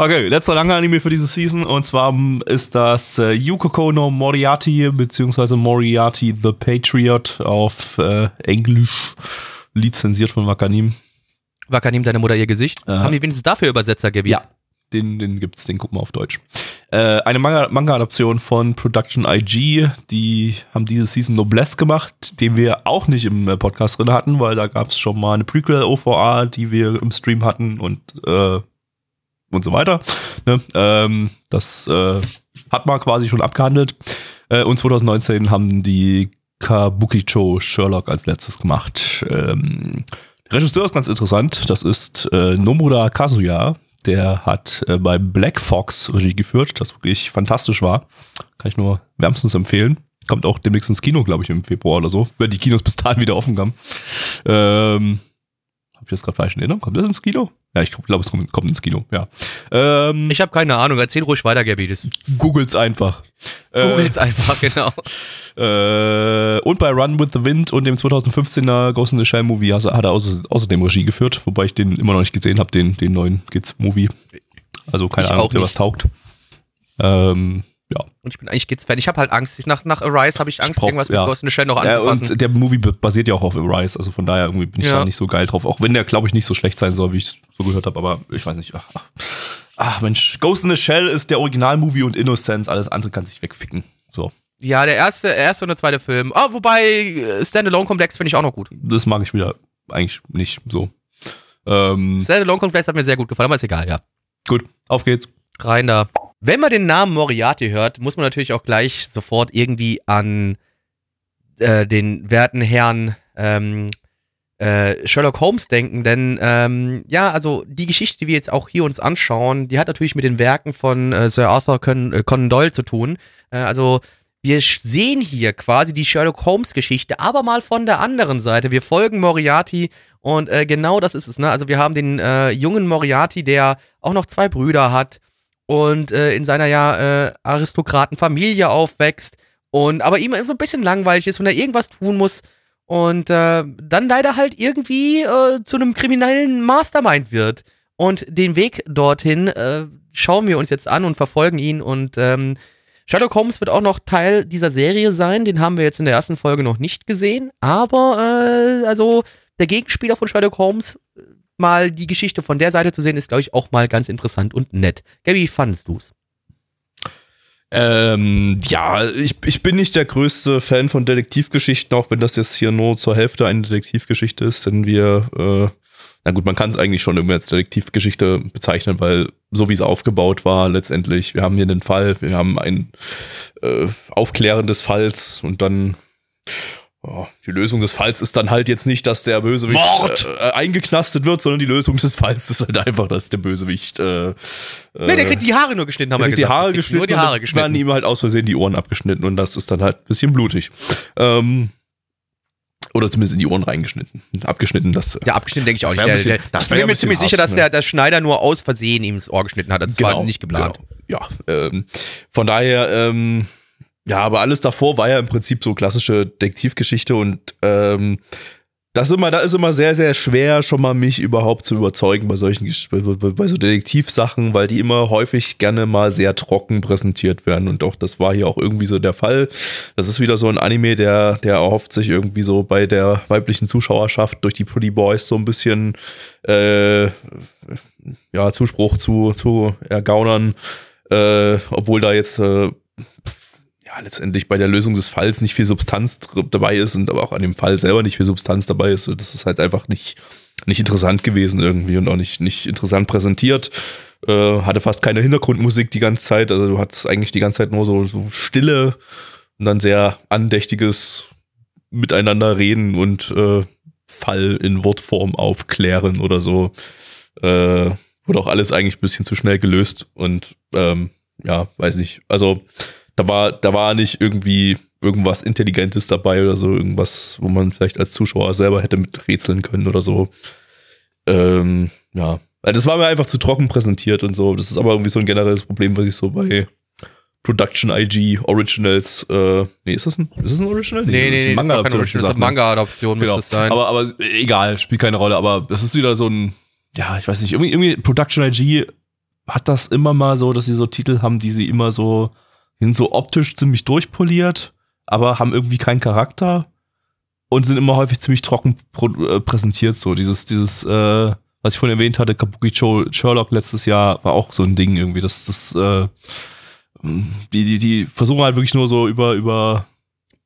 Okay, letzter langer Anime für diese Season und zwar mm, ist das äh, Yukiko no Moriarty beziehungsweise Moriarty the Patriot auf äh, Englisch lizenziert von Wakanim. Wakanim deine Mutter ihr Gesicht. Aha. Haben die wenigstens dafür Übersetzer, Gabi? Ja. Den, den gibt's, den gucken wir auf Deutsch. Äh, eine Manga- Manga-Adaption von Production IG, die haben diese Season Noblesse gemacht, den wir auch nicht im äh, Podcast drin hatten, weil da gab's schon mal eine Prequel-OVA, die wir im Stream hatten und, äh, und so weiter. Ne? Ähm, das äh, hat man quasi schon abgehandelt. Äh, und 2019 haben die Kabukicho Sherlock als letztes gemacht. Ähm, Regisseur ist ganz interessant. Das ist äh, Nomura Kazuya. Der hat äh, bei Black Fox Regie geführt, das wirklich fantastisch war. Kann ich nur wärmstens empfehlen. Kommt auch demnächst ins Kino, glaube ich, im Februar oder so, wenn die Kinos bis dahin wieder offen haben. Ähm, Habe ich das gerade falsch in Erinnerung? Kommt das ins Kino? Ja, ich glaube, es kommt, kommt ins Kino, ja. Ähm, Ich habe keine Ahnung. Erzähl ruhig weiter, Gabi. Das Googles einfach. Äh, googelt's einfach, genau. Äh, und bei Run with the Wind und dem 2015er Ghost in the Shell Movie hat er er außerdem Regie geführt, wobei ich den immer noch nicht gesehen habe, den, den neuen Kids Movie. Also keine Ich Ahnung, ob der was taugt. Ähm, ja. Und ich bin eigentlich Kids-Fan. Ich habe halt Angst. Ich, nach, nach Arise habe ich Angst, brauch- irgendwas mit ja. Ghost in the Shell noch ja. anzufassen. Und der Movie basiert ja auch auf Rise, also von daher irgendwie bin ich Ja. da nicht so geil drauf. Auch wenn der, glaube ich, nicht so schlecht sein soll, wie ich so gehört habe, aber ich weiß nicht. Ach, ach. Mensch, Ghost in the Shell ist der Original-Movie und Innocence, alles andere kann sich wegficken. So, ja, der erste, erste und der zweite Film. Ah, wobei äh, Standalone-Komplex finde ich auch noch gut. das mag ich wieder eigentlich nicht so. Ähm, Standalone-Komplex hat mir sehr gut gefallen, aber ist egal, ja. gut, auf geht's. Rein da. Wenn man den Namen Moriarty hört, muss man natürlich auch gleich sofort irgendwie an äh, den werten Herrn ähm, äh, Sherlock Holmes denken, denn ähm, ja, also die Geschichte, die wir jetzt auch hier uns anschauen, die hat natürlich mit den Werken von äh, Sir Arthur Con äh, Conan Doyle zu tun. Äh, also wir sehen hier quasi die Sherlock Holmes Geschichte, aber mal von der anderen Seite. Wir folgen Moriarty und äh, genau das ist es. Ne? Also wir haben den äh, jungen Moriarty, der auch noch zwei Brüder hat und äh, in seiner ja äh, Aristokratenfamilie aufwächst und aber ihm so ein bisschen langweilig ist und er irgendwas tun muss und äh, dann leider halt irgendwie äh, zu einem kriminellen Mastermind wird. Und den Weg dorthin äh, schauen wir uns jetzt an und verfolgen ihn und ähm, Sherlock Holmes wird auch noch Teil dieser Serie sein. Den haben wir jetzt in der ersten Folge noch nicht gesehen. Aber, äh, also, der Gegenspieler von Sherlock Holmes, mal die Geschichte von der Seite zu sehen, ist, glaube ich, auch mal ganz interessant und nett. Gabby, wie fandest du's? Ähm, ja, ich, ich bin nicht der größte Fan von Detektivgeschichten, auch wenn das jetzt hier nur zur Hälfte eine Detektivgeschichte ist, denn wir, äh, na gut, man kann es eigentlich schon irgendwie als Detektivgeschichte bezeichnen, weil so wie es aufgebaut war, letztendlich, wir haben hier einen Fall, wir haben ein äh, Aufklären des Falls und dann oh, die Lösung des Falls ist dann halt jetzt nicht, dass der Bösewicht äh, äh, eingeknastet wird, sondern die Lösung des Falls ist halt einfach, dass der Bösewicht äh, nee, der äh, kriegt die Haare nur geschnitten, haben wir kriegt die gesagt. Haare geschnitten, Nur die Haare geschnitten. werden ihm halt aus Versehen die Ohren abgeschnitten und das ist dann halt ein bisschen blutig. Ähm, oder zumindest in die Ohren reingeschnitten. Abgeschnitten, das. Ja, abgeschnitten denke ich auch nicht. Der, der, das ich bin mir ziemlich sicher, dass ne? der, der Schneider nur aus Versehen ihm das Ohr geschnitten hat. Das war nicht geplant. Genau. Ja, ähm, von daher, ähm, Ja, aber alles davor war ja im Prinzip so klassische Detektivgeschichte und ähm, das ist immer, da ist immer sehr, sehr schwer, schon mal mich überhaupt zu überzeugen bei solchen, bei, bei so Detektivsachen, weil die immer häufig gerne mal sehr trocken präsentiert werden. Und auch das war hier auch irgendwie so der Fall. Das ist wieder so ein Anime, der, der erhofft sich irgendwie so bei der weiblichen Zuschauerschaft durch die Pretty Boys so ein bisschen äh, ja, Zuspruch zu, zu ergaunern, äh, obwohl da jetzt äh, ja, letztendlich bei der Lösung des Falls nicht viel Substanz dabei ist und aber auch an dem Fall selber nicht viel Substanz dabei ist. Das ist halt einfach nicht, nicht interessant gewesen irgendwie und auch nicht, nicht interessant präsentiert. Äh, hatte fast keine Hintergrundmusik die ganze Zeit. Also du hattest eigentlich die ganze Zeit nur so, so Stille und dann sehr andächtiges Miteinander reden und äh, Fall in Wortform aufklären oder so. Äh, wurde auch alles eigentlich ein bisschen zu schnell gelöst und ähm, ja, weiß nicht. Also da war, da war nicht irgendwie irgendwas Intelligentes dabei oder so, irgendwas, wo man vielleicht als Zuschauer selber hätte mit rätseln können oder so. Ähm, ja. Weil Das war mir einfach zu trocken präsentiert und so. Das ist aber irgendwie so ein generelles Problem, was ich so bei Production IG Originals, äh, nee, ist das ein, ist das ein Original? Nee, nee, nee, das ist doch keine Manga-Adaption, Original, das ist gesagt, eine ne? Manga-Adoption, müsste Genau. es sein. Aber, aber egal, spielt keine Rolle. Aber das ist wieder so ein, ja, ich weiß nicht, irgendwie, irgendwie Production IG hat das immer mal so, dass sie so Titel haben, die sie immer so, sind so optisch ziemlich durchpoliert, aber haben irgendwie keinen Charakter und sind immer häufig ziemlich trocken äh, präsentiert. So dieses, dieses, äh, was ich vorhin erwähnt hatte, Kabuki Sherlock letztes Jahr war auch so ein Ding irgendwie. Das, das, äh, die, die, die versuchen halt wirklich nur so über, über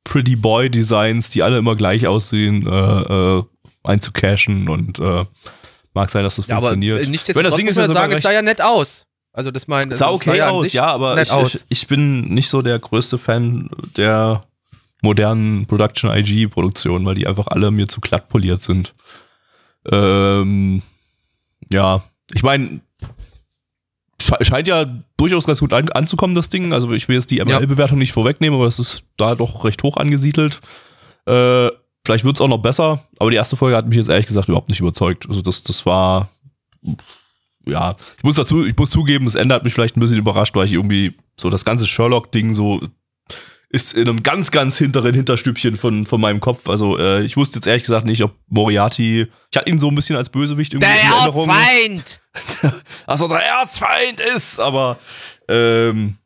Pretty Boy Designs, die alle immer gleich aussehen, äh, äh, einzucashen und äh, mag sein, dass das ja, aber funktioniert. äh, nicht Wenn das Ding ist ja sagen, es sah ja nett aus. Also das meine sah okay an aus, ja, aber ich, aus. ich, ich bin nicht so der größte Fan der modernen Production IG Produktion, weil die einfach alle mir zu glatt poliert sind. Ähm, ja, ich meine, sche scheint ja durchaus ganz gut an anzukommen, das Ding. Also ich will jetzt die ML-Bewertung nicht vorwegnehmen, aber es ist da doch recht hoch angesiedelt. Äh, vielleicht wird es auch noch besser, aber die erste Folge hat mich jetzt ehrlich gesagt überhaupt nicht überzeugt. Also das, das war ja, ich muss dazu, ich muss zugeben, das Ende hat mich vielleicht ein bisschen überrascht, weil ich irgendwie so das ganze Sherlock-Ding so ist in einem ganz, ganz hinteren Hinterstübchen von, von meinem Kopf. Also äh, ich wusste jetzt ehrlich gesagt nicht, ob Moriarty, ich hatte ihn so ein bisschen als Bösewicht irgendwie in Erinnerung. Erzfeind! Also der Erzfeind ist, aber ähm,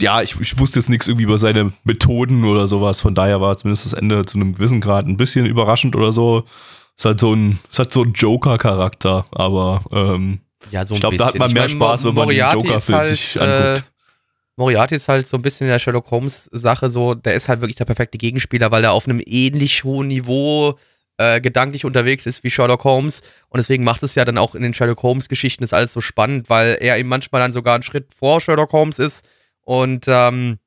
ja, ich, ich wusste jetzt nichts irgendwie über seine Methoden oder sowas. Von daher war zumindest das Ende zu einem gewissen Grad ein bisschen überraschend oder so. Es hat so ein, hat so einen Joker-Charakter, aber ähm, Ja, so ich ein glaube, da hat man Ich mehr meine, Spaß, wenn man den Moriarty ist Joker-Film halt, sich anguckt. Äh, Moriarty ist halt so ein bisschen in der Sherlock Holmes-Sache so, der ist halt wirklich der perfekte Gegenspieler, weil er auf einem ähnlich hohen Niveau äh, gedanklich unterwegs ist wie Sherlock Holmes. Und deswegen macht es ja dann auch in den Sherlock Holmes-Geschichten ist alles so spannend, weil er eben manchmal dann sogar einen Schritt vor Sherlock Holmes ist. Und ähm,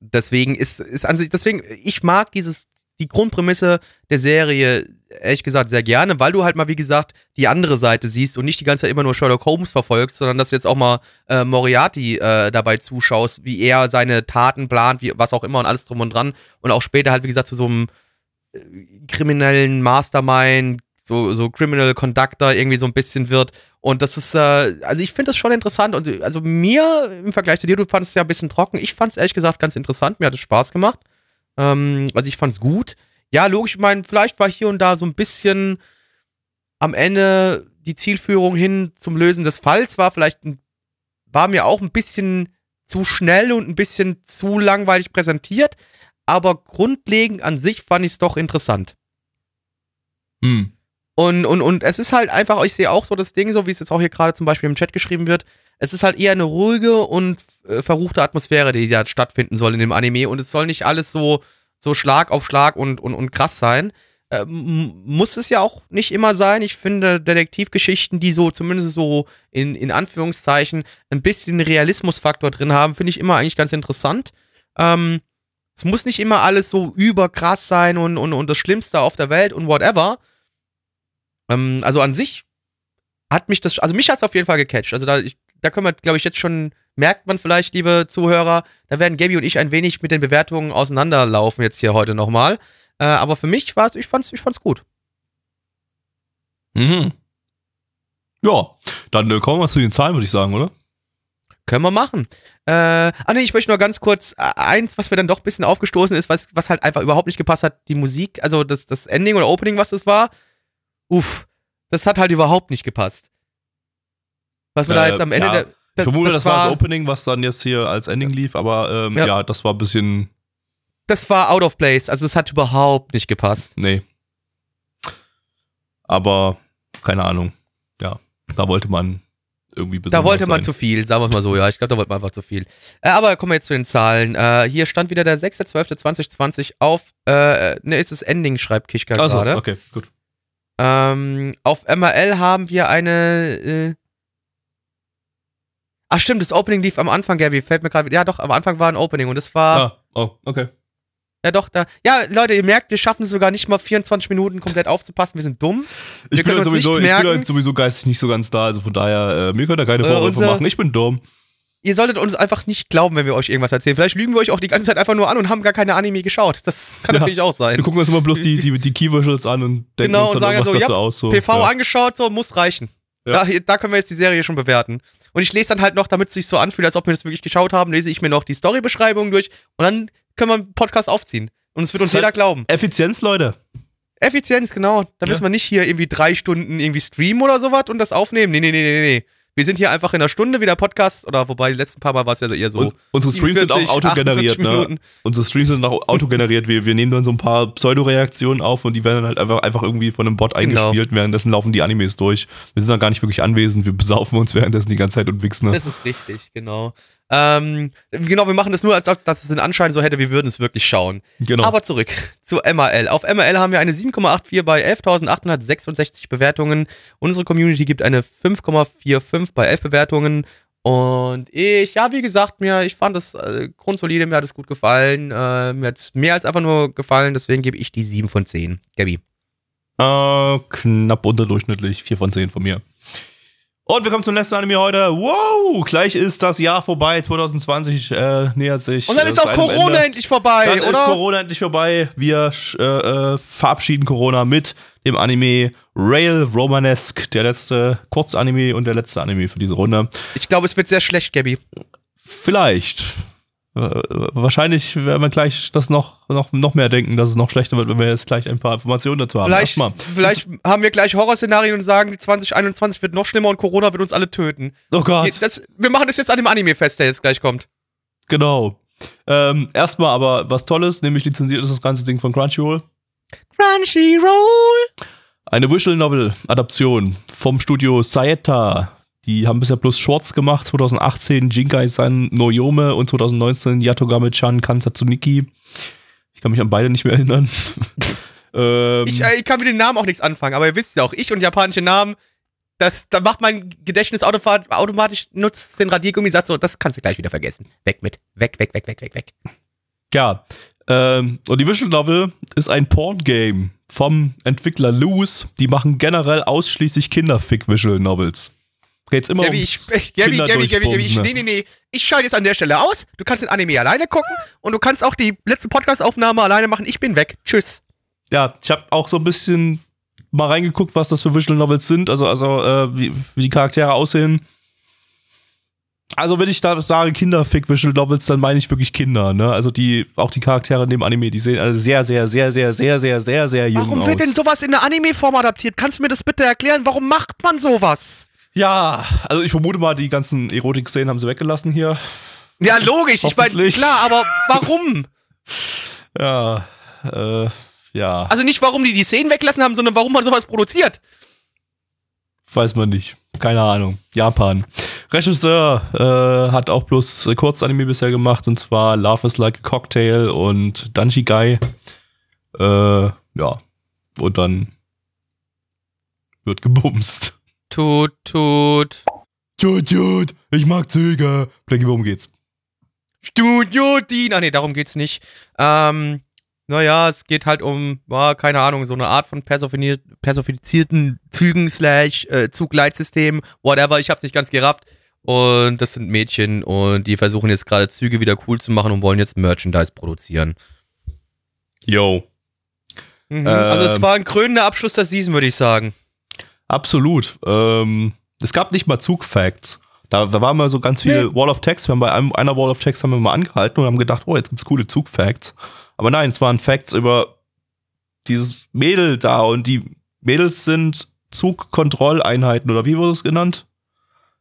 deswegen ist, ist an sich, deswegen, ich mag dieses, die Grundprämisse der Serie, ehrlich gesagt, sehr gerne, weil du halt mal, wie gesagt, die andere Seite siehst und nicht die ganze Zeit immer nur Sherlock Holmes verfolgst, sondern dass du jetzt auch mal äh, Moriarty äh, dabei zuschaust, wie er seine Taten plant, wie, was auch immer und alles drum und dran. Und auch später halt, wie gesagt, zu so einem äh, kriminellen Mastermind, so, so Criminal Conductor irgendwie so ein bisschen wird. Und das ist, äh, also ich finde das schon interessant. Und also mir im Vergleich zu dir, du fandest es ja ein bisschen trocken. Ich fand es ehrlich gesagt ganz interessant. Mir hat es Spaß gemacht. Ähm, also ich fand es gut. Ja, logisch, ich meine, vielleicht war hier und da so ein bisschen am Ende die Zielführung hin zum Lösen des Falls war vielleicht ein, war mir auch ein bisschen zu schnell und ein bisschen zu langweilig präsentiert, aber grundlegend an sich fand ich es doch interessant. Hm. Und, und, und es ist halt einfach, ich sehe auch so das Ding, so wie es jetzt auch hier gerade zum Beispiel im Chat geschrieben wird, es ist halt eher eine ruhige und äh, verruchte Atmosphäre, die da stattfinden soll in dem Anime. Und es soll nicht alles so, so Schlag auf Schlag und, und, und krass sein. Ähm, muss es ja auch nicht immer sein. Ich finde Detektivgeschichten, die so zumindest so in, in Anführungszeichen ein bisschen Realismusfaktor drin haben, finde ich immer eigentlich ganz interessant. Ähm, es muss nicht immer alles so überkrass sein und, und, und das Schlimmste auf der Welt und whatever. Ähm, also an sich hat mich das, also mich hat es auf jeden Fall gecatcht. Also da, ich, da können wir, glaube ich, jetzt schon, merkt man vielleicht, liebe Zuhörer, da werden Gaby und ich ein wenig mit den Bewertungen auseinanderlaufen jetzt hier heute nochmal. Äh, aber für mich war es, ich fand's, ich fand's gut. Mhm. Ja, dann äh, kommen wir zu den Zahlen, würde ich sagen, oder? Können wir machen. Äh, ah nee, ich möchte nur ganz kurz äh, eins, was mir dann doch ein bisschen aufgestoßen ist, was, was halt einfach überhaupt nicht gepasst hat, die Musik, also das, das Ending oder Opening, was das war. Uff, das hat halt überhaupt nicht gepasst. Was wir da Äh, jetzt am Ende ja. der. Ich vermute, das, war das Opening, was dann jetzt hier als Ending lief, aber ähm, Ja. ja. das war ein bisschen. Das war out of place, also es hat überhaupt nicht gepasst. Nee. Aber, keine Ahnung. Ja, da wollte man irgendwie Da besonders wollte man sein. zu viel, sagen wir es mal so, ja. Ich glaube, da wollte man einfach zu viel. Äh, aber kommen wir jetzt zu den Zahlen. Äh, hier stand wieder der 6.12.2020 auf, äh, ne, ist es Ending, schreibt Kichka Achso, gerade. okay, gut. Ähm, auf MRL haben wir eine. Äh Ach stimmt, das Opening lief am Anfang, Gabby. Fällt mir gerade. Ja, doch, am Anfang war ein Opening und es war. Ah, oh, okay. Ja, doch, da. Ja, Leute, ihr merkt, wir schaffen es sogar nicht mal 24 Minuten komplett aufzupassen. Wir sind dumm. Wir Ich bin, können halt uns sowieso, nichts ich bin halt sowieso geistig nicht so ganz da, also von daher, äh, mir könnt ihr keine Äh, Vorwürfe unser- machen. Ich bin dumm. Ihr solltet uns einfach nicht glauben, wenn wir euch irgendwas erzählen. Vielleicht lügen wir euch auch die ganze Zeit einfach nur an und haben gar keine Anime geschaut. Das kann Ja. natürlich auch sein. Wir gucken uns immer bloß die, die, die Key Visuals an und denken Genau, uns und dann sagen irgendwas so, dazu ja, aus. So. PV ja. angeschaut, so muss reichen. Ja. Da, da können wir jetzt die Serie schon bewerten. Und ich lese dann halt noch, damit es sich so anfühlt, als ob wir das wirklich geschaut haben, lese ich mir noch die Storybeschreibung durch und dann können wir einen Podcast aufziehen. Und es wird uns Das ist jeder halt- glauben. Effizienz, Leute. Effizienz, genau. Da müssen wir nicht hier irgendwie drei Stunden irgendwie streamen oder sowas und das aufnehmen. Nee, nee, nee, nee, nee. Wir sind hier einfach in einer Stunde wieder Podcast, oder wobei die letzten paar Mal war es ja eher so. Und, unsere Streams sind auch 47, autogeneriert, 48 ne? Unsere Streams sind auch autogeneriert. Wir, wir nehmen dann so ein paar Pseudo-Reaktionen auf und die werden dann halt einfach, einfach irgendwie von einem Bot Genau. eingespielt. Währenddessen laufen die Animes durch. Wir sind dann gar nicht wirklich anwesend. Wir besaufen uns währenddessen die ganze Zeit und wichsen. Ne? Das ist richtig, genau. Ähm, genau, wir machen das nur, als ob dass es den Anschein so hätte, wir würden es wirklich schauen. Genau. Aber zurück zu MRL. Auf MRL haben wir eine 7,84 bei 11.866 Bewertungen. Unsere Community gibt eine 5,45 bei 11 Bewertungen. Und ich, ja, wie gesagt, mir, ich fand das äh, grundsolide, mir hat es gut gefallen. Äh, mir hat es mehr als einfach nur gefallen, deswegen gebe ich die 7 von 10. Gabi. Äh, knapp unterdurchschnittlich. 4 von 10 von mir. Und wir kommen zum letzten Anime heute. Wow, gleich ist das Jahr vorbei. 2020 äh, nähert sich. Und dann äh, ist auch Corona Ende. endlich vorbei, Dann ist oder? Corona endlich vorbei. Wir äh, äh, verabschieden Corona mit dem Anime Rail Romanesque. Der letzte Kurzanime und der letzte Anime für diese Runde. Ich glaube, es wird sehr schlecht, Gabi. Vielleicht. Wahrscheinlich werden wir gleich das noch, noch, noch mehr denken, dass es noch schlechter wird, wenn wir jetzt gleich ein paar Informationen dazu haben. Vielleicht, vielleicht haben wir gleich Horrorszenarien und sagen, 2021 wird noch schlimmer und Corona wird uns alle töten. Oh Gott. Das, wir machen das jetzt an dem Anime fest, der jetzt gleich kommt. Genau. Ähm, erstmal aber was Tolles, nämlich lizenziert ist das ganze Ding von Crunchyroll. Crunchyroll. Eine Visual Novel Adaption vom Studio Saeta. Die haben bisher bloß Shorts gemacht, 2018 Jinkai-san no Yome und 2019 Yatogame-chan Kansatsuniki. Ich kann mich an beide nicht mehr erinnern. ähm, Ich, äh, ich kann mit den Namen auch nichts anfangen, aber ihr wisst ja auch, ich und japanische Namen, das, da macht mein Gedächtnis automatisch, nutzt den Radiergummi, sagt so, das kannst du gleich wieder vergessen. Weg mit. Weg, weg, weg, weg, weg, weg. Ja. Ähm, und die Visual Novel ist ein Porn-Game vom Entwickler Loose. Die machen generell ausschließlich Kinderfick-Visual Novels. Geht's immer Gabi, ums ich, Gabi, Gabi, Gabi, Gabi, ich, nee, nee, nee. Ich schalte jetzt an der Stelle aus. Du kannst den Anime alleine gucken und du kannst auch die letzte Podcast-Aufnahme alleine machen. Ich bin weg. Tschüss. ja, ich habe auch so ein bisschen mal reingeguckt, was das für Visual Novels sind, also, also äh, wie, wie die Charaktere aussehen. Also, wenn ich da sage Kinderfick Visual Novels, dann meine ich wirklich Kinder, ne? Also die, auch die Charaktere in dem Anime, die sehen alle sehr, sehr, sehr, sehr, sehr, sehr, sehr, sehr jung Warum aus. wird denn sowas in der Anime-Form adaptiert? Kannst du mir das bitte erklären? Warum macht man sowas? Ja, also ich vermute mal, die ganzen Erotik-Szenen haben sie weggelassen hier. Ja, logisch. Ich meine, klar, aber warum? Ja, äh, ja, Also nicht, warum die die Szenen weglassen haben, sondern warum man sowas produziert. weiß man nicht. Keine Ahnung. Japan. Regisseur äh, hat auch bloß äh, Kurzanime bisher gemacht, und zwar Love is Like a Cocktail und Dungy Guy. Äh, ja. Und dann wird gebumst. Tut, tut. Tut, tut, ich mag Züge. Blackie, worum geht's? Studio Dean. Ah, nee, darum geht's nicht. Ähm, naja, es geht halt um, ja, keine Ahnung, so eine Art von personifizier- personifizierten Zügen slash äh, Zugleitsystem, whatever, ich hab's nicht ganz gerafft. Und das sind Mädchen und die versuchen jetzt gerade Züge wieder cool zu machen und wollen jetzt Merchandise produzieren. Yo. Mhm. also es Ähm. war ein krönender Abschluss der Season, würde ich sagen. Absolut. Ähm, es gab nicht mal Zugfacts. Da, da waren mal so ganz viele Wall of Text. Wir haben bei einem, einer Wall of Text haben wir mal angehalten und haben gedacht, oh, jetzt gibt's coole Zugfacts. Aber nein, es waren Facts über dieses Mädel da und die Mädels sind Zugkontrolleinheiten oder wie wurde es genannt?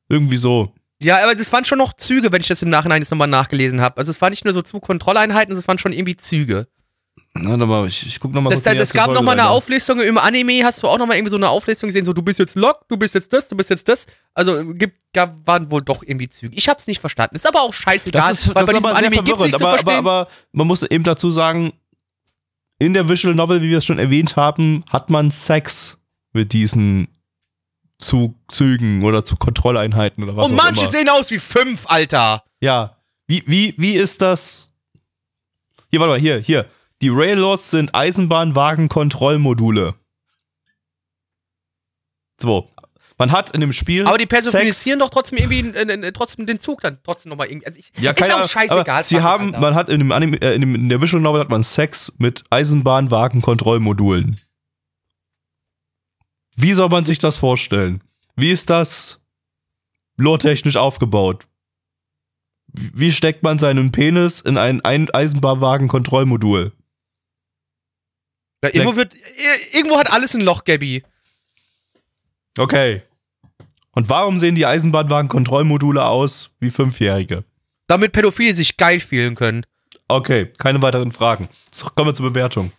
Irgendwie so. Ja, aber es waren schon noch Züge, wenn ich das im Nachhinein jetzt nochmal nachgelesen habe. Also es waren nicht nur so Zugkontrolleinheiten, es waren schon irgendwie Züge. Warte mal, ich, ich guck noch mal Das, kurz die das erste gab nochmal eine. Auflistung im Anime, hast du auch nochmal irgendwie so eine Auflistung gesehen, so du bist jetzt Lok, du bist jetzt das, du bist jetzt das. Also gibt, gab, waren wohl doch irgendwie Züge. Ich hab's nicht verstanden. Ist aber auch scheißegal, Das ist, weil das bei ist diesem aber Anime gibt's nichts zu Aber, aber, verstehen. aber man muss eben dazu sagen, in der Visual Novel, wie wir es schon erwähnt haben, hat man Sex mit diesen Zug, Zügen oder zu Kontrolleinheiten oder was Und auch manche immer. sehen aus wie fünf, Alter. Ja. Wie, wie, wie ist das? Hier, warte mal, hier, hier. Die Railroads sind Eisenbahnwagen-Kontrollmodule. So. Man hat in dem Spiel. Aber die Sex- personifizieren doch trotzdem irgendwie äh, äh, trotzdem den Zug dann trotzdem nochmal irgendwie. Also ich, Ja, ist keine auch scheißegal. Sie haben, man hat in dem Anime, äh, in, dem, in der Visual Novel hat man Sex mit Eisenbahnwagen-Kontrollmodulen. Wie soll man sich das vorstellen? Wie ist das lore-technisch aufgebaut? Wie steckt man seinen Penis in ein Eisenbahnwagen-Kontrollmodul? Ja, irgendwo, wird, ir- irgendwo hat alles ein Loch, Gabby. Okay. Und warum sehen die Eisenbahnwagen-Kontrollmodule aus wie Fünfjährige? Damit Pädophile sich geil fühlen können. Okay, keine weiteren Fragen. Kommen wir zur Bewertung.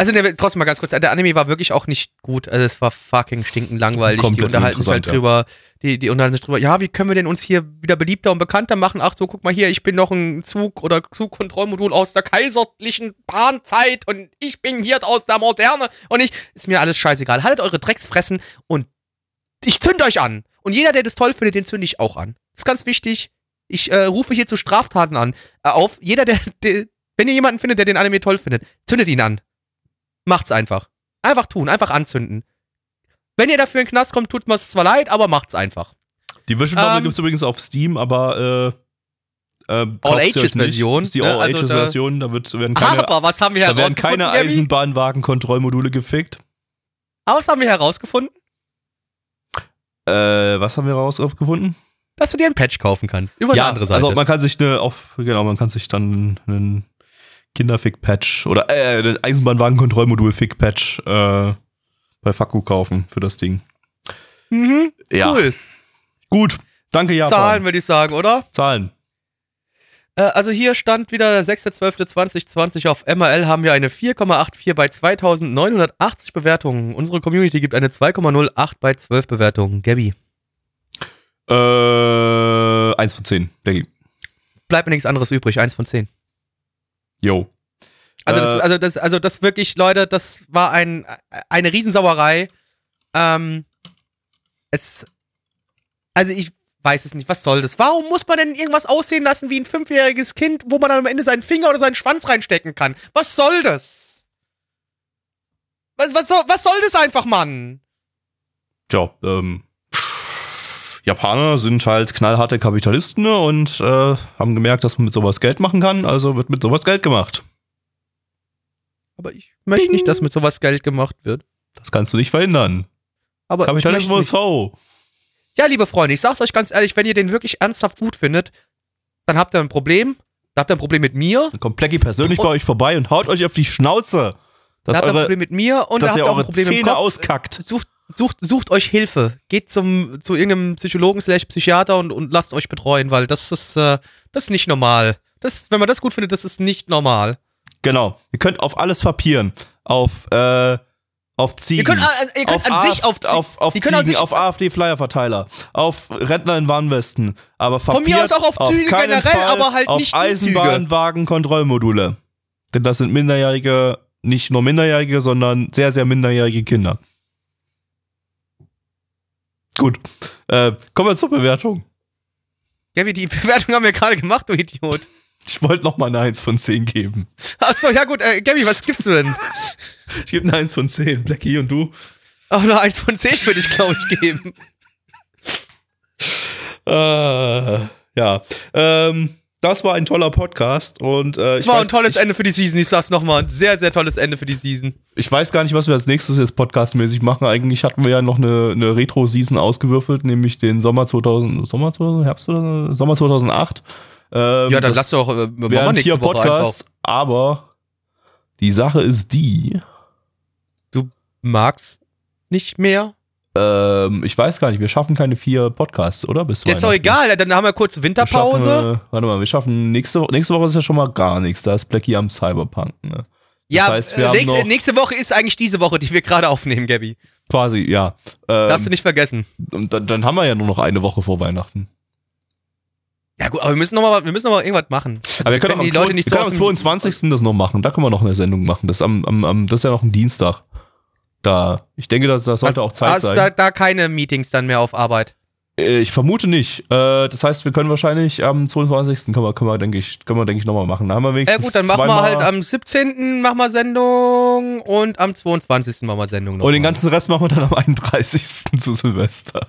Also der, trotzdem mal ganz kurz, der Anime war wirklich auch nicht gut. Also es war fucking stinkend langweilig. Komplett die unterhalten sich halt drüber, die, die unterhalten sich drüber, ja, wie können wir denn uns hier wieder beliebter und bekannter machen? Ach so, guck mal hier, ich bin noch ein Zug- oder Zugkontrollmodul aus der kaiserlichen Bahnzeit und ich bin hier aus der Moderne und ich, ist mir alles scheißegal. Haltet eure Drecksfressen und ich zünd euch an. Und jeder, der das toll findet, den zünde ich auch an. Das ist ganz wichtig. Ich äh, rufe hier zu Straftaten an, äh, auf. Jeder, der, der, wenn ihr jemanden findet, der den Anime toll findet, zündet ihn an. Macht's einfach. Einfach tun, einfach anzünden. Wenn ihr dafür in den Knast kommt, tut mir es zwar leid, aber macht's einfach. Die Visual Novel Ähm, gibt es übrigens auf Steam, aber äh, äh. All-Ages-Version, Ist die ne? Also All-Ages-Version, da, wird, werden keine, aber was haben wir da werden herausgefunden? keine? Eisenbahnwagen-Kontrollmodule gefickt. Aber was haben wir herausgefunden? Äh, was haben wir rausgefunden? Dass du dir ein Patch kaufen kannst. Über eine andere Seite. also man kann sich eine auf, genau, man kann sich dann einen Kinderfick-Patch oder äh, Eisenbahnwagenkontrollmodul Fick-Patch äh, bei Faku kaufen für das Ding. Mhm, ja. Cool. Gut. Danke, Japan. Zahlen, würde ich sagen, oder? Zahlen. Äh, also hier stand wieder der 6.12.2020 auf MRL haben wir eine 4,84 bei 2980 Bewertungen. Unsere Community gibt eine 2,08 bei 12 Bewertungen. Gabby. Äh, 1 von 10, Becky. Bleibt mir nichts anderes übrig, 1 von 10. Jo. Also, das, äh, also, das, also das wirklich, Leute, das war ein, eine Riesensauerei. Ähm, es, also ich weiß es nicht, was soll das? Warum muss man denn irgendwas aussehen lassen wie ein fünfjähriges Kind, wo man dann am Ende seinen Finger oder seinen Schwanz reinstecken kann? Was soll das? Was, was, soll, was soll das einfach, Mann? Tja, ähm, Japaner sind halt knallharte Kapitalisten ne, und äh, haben gemerkt, dass man mit sowas Geld machen kann, also wird mit sowas Geld gemacht. Aber ich möchte nicht, dass mit sowas Geld gemacht wird. Das kannst du nicht verhindern. Aber Kapitalismus, nicht. ho! Ja, liebe Freunde, ich sag's euch ganz ehrlich, wenn ihr den wirklich ernsthaft gut findet, dann habt ihr ein Problem. Dann habt ihr ein Problem mit mir. Dann kommt Blackie persönlich Und- bei euch vorbei und haut euch auf die Schnauze, Dann dass, habt ihr ein Problem mit mir und dann dass habt ihr ihr auch ein eure Problem Zähne auskackt. Sucht, sucht, sucht euch Hilfe. Geht zum, zu irgendeinem Psychologen slash Psychiater und, und lasst euch betreuen, weil das ist, äh, das ist nicht normal. Das, wenn man das gut findet, das ist nicht normal. Genau. Ihr könnt auf alles papieren. Auf, äh, auf Ziegen. Ihr könnt, äh, ihr könnt an AfD sich auf, Zie- auf, auf an Ziegen, sich, auf AfD-Flyerverteiler, auf Rentner in Warnwesten, aber Von mir aus auch auf Züge keinen generell, Fall aber halt auf nicht Züge. Eisenbahnwagen-Kontrollmodule. Denn das sind minderjährige, nicht nur minderjährige, sondern sehr, sehr minderjährige Kinder. Gut. Äh, kommen wir zur Bewertung. ja, wie die Bewertung haben wir gerade gemacht, du Idiot. Ich wollte noch mal eine 1 von 10 geben. Achso, ja gut, äh, Gabby, was gibst du denn? Ich gebe eine 1 von 10. Blackie und du? Auch eine 1 von 10 würde ich, glaube ich, geben. Äh, ja. Ähm, das war ein toller Podcast und äh, Es ich, war weiß, ein tolles ich, Ende für die Season. Ich sag's nochmal. Ein sehr, sehr tolles Ende für die Season. ich weiß gar nicht, was wir als nächstes jetzt podcastmäßig machen. Eigentlich hatten wir ja noch eine, eine Retro-Season ausgewürfelt, nämlich den Sommer 2000, Sommer 2000, Herbst oder Sommer 2008. Ähm, Ja, dann das lass doch, äh, machen wir nächste vier Woche einfach. Podcasts, aber die Sache ist die, Magst nicht mehr? Ähm, ich weiß gar nicht, wir schaffen keine vier Podcasts, oder? Bis Das ist doch egal. Dann haben wir kurz Wir Winterpause. Schaffen, äh, warte mal, wir schaffen nächste, nächste Woche ist ja schon mal gar nichts. Da ist Blackie am Cyberpunk. Ne? ja, heißt, wir äh, nächste, nächste Woche ist eigentlich diese Woche, die wir gerade aufnehmen, Gabby. Quasi, ja. Darfst du Ähm, nicht vergessen. und dann, dann haben wir ja nur noch eine Woche vor Weihnachten. Ja gut, aber wir müssen noch mal, wir müssen noch mal irgendwas machen. Also Aber wir können auch am, die Leute nicht wir so können am dem- 22. das noch machen. Da können wir noch eine Sendung machen. Das, ist am, am, am, das ist ja noch ein Dienstag. Da, ich denke, das, das sollte Hast- auch Zeit hast sein. da, da keine Meetings dann mehr auf Arbeit? Äh, ich vermute nicht. Äh, das heißt, wir können wahrscheinlich am 22. können wir, können wir denke ich, können wir, denke ich, nochmal machen. Da haben wir Ja wenigstens gut, dann machen wir halt am 17. machen wir Sendung und am 22. machen wir Sendung noch Und den ganzen Rest machen wir dann am 31. zu Silvester.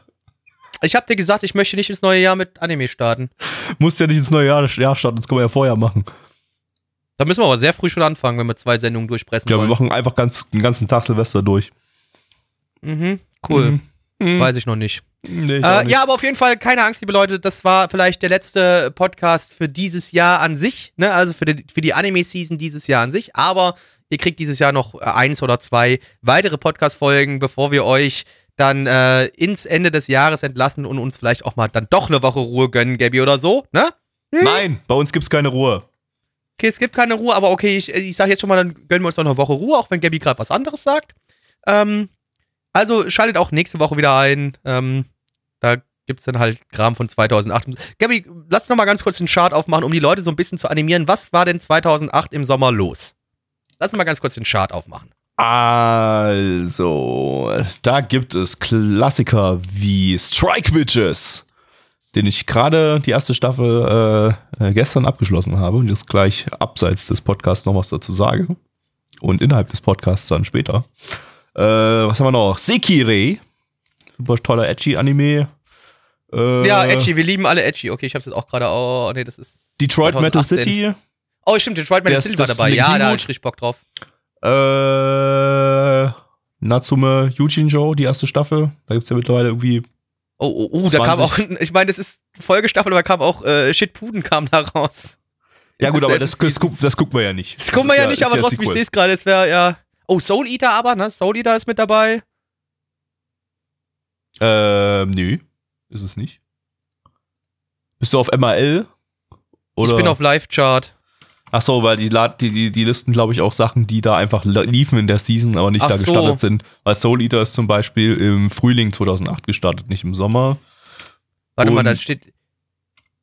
Ich hab dir gesagt, ich möchte nicht ins neue Jahr mit Anime starten. Muss ja nicht ins neue Jahr, Jahr starten, das können wir ja vorher machen. Da müssen wir aber sehr früh schon anfangen, wenn wir zwei Sendungen durchpressen Ja, wir wollen. machen einfach ganz, den ganzen Tag Silvester durch. Mhm, cool. Mhm. Weiß ich noch nicht. Nee, Äh, ja, aber auf jeden Fall keine Angst, liebe Leute. Das war vielleicht der letzte Podcast für dieses Jahr an sich, ne? Also für die, für die Anime-Season dieses Jahr an sich. Aber ihr kriegt dieses Jahr noch äh, eins oder zwei weitere Podcast-Folgen, bevor wir euch dann äh, ins Ende des Jahres entlassen und uns vielleicht auch mal dann doch eine Woche Ruhe gönnen, Gabby, oder so, ne? Nein, bei uns gibt's keine Ruhe. Okay, es gibt keine Ruhe, aber okay, ich, ich sage jetzt schon mal, dann gönnen wir uns noch eine Woche Ruhe, auch wenn Gabby gerade was anderes sagt. Ähm, also schaltet auch nächste Woche wieder ein. Ähm, da gibt es dann halt Kram von 2008. Gabby, lass noch mal ganz kurz den Chart aufmachen, um die Leute so ein bisschen zu animieren. Was war denn 2008 im Sommer los? Lass mal ganz kurz den Chart aufmachen. Also, da gibt es Klassiker wie Strike Witches, den ich gerade die erste Staffel äh, äh, gestern abgeschlossen habe und jetzt gleich abseits des Podcasts noch was dazu sage. Und innerhalb des Podcasts dann später. Äh, was haben wir noch? Sekire. Super toller Edgy-Anime. Äh, ja, Edgy, wir lieben alle Edgy. Okay, ich hab's jetzt auch gerade. Oh, nee, das ist. Detroit Metal 2018. City. Oh, stimmt, Detroit Metal City war dabei. Ja, da hab ich richtig Bock drauf. Äh, Natsume Yujinjo, die erste Staffel. Da gibt es ja mittlerweile irgendwie Oh, oh, oh, da kam auch, 20. ich meine, das ist Folgestaffel, aber kam auch äh, Shitpuden kam da raus. Ja gut, Das aber das, ja- das, guck- das gucken wir ja nicht. Das gucken wir ist ja nicht, aber trotzdem, ich sehe es gerade, es wäre ja. Oh, Soul Eater aber, ne? Soul Eater ist mit dabei. Ähm, nö, ist es nicht. Bist du auf MAL? Oder? Ich bin auf Live-Chart. Ach so, weil die, die, die, die listen, glaube ich, auch Sachen, die da einfach liefen in der Season, aber nicht Ach da so. gestartet sind. Weil Soul Eater ist zum Beispiel im Frühling 2008 gestartet, nicht im Sommer. Warte mal, Und- da steht.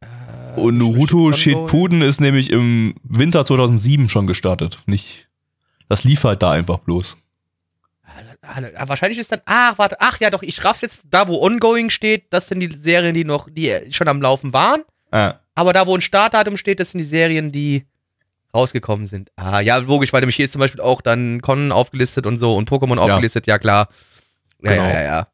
Äh, Und Naruto Shit- Shippuden ist nämlich im Winter 2007 schon gestartet. Nicht. Das lief halt da einfach bloß. Ah, Wahrscheinlich ist dann. Ah, warte. Ach ja, doch, ich raff's jetzt. Da, wo Ongoing steht, das sind die Serien, die noch, die schon am Laufen waren. Ah, Aber da, wo ein Startdatum steht, das sind die Serien, die rausgekommen sind. Ah, ja, logisch, weil nämlich hier ist zum Beispiel auch dann Con aufgelistet und so und Pokémon aufgelistet, ja klar. Ja, Genau. ja, ja, ja.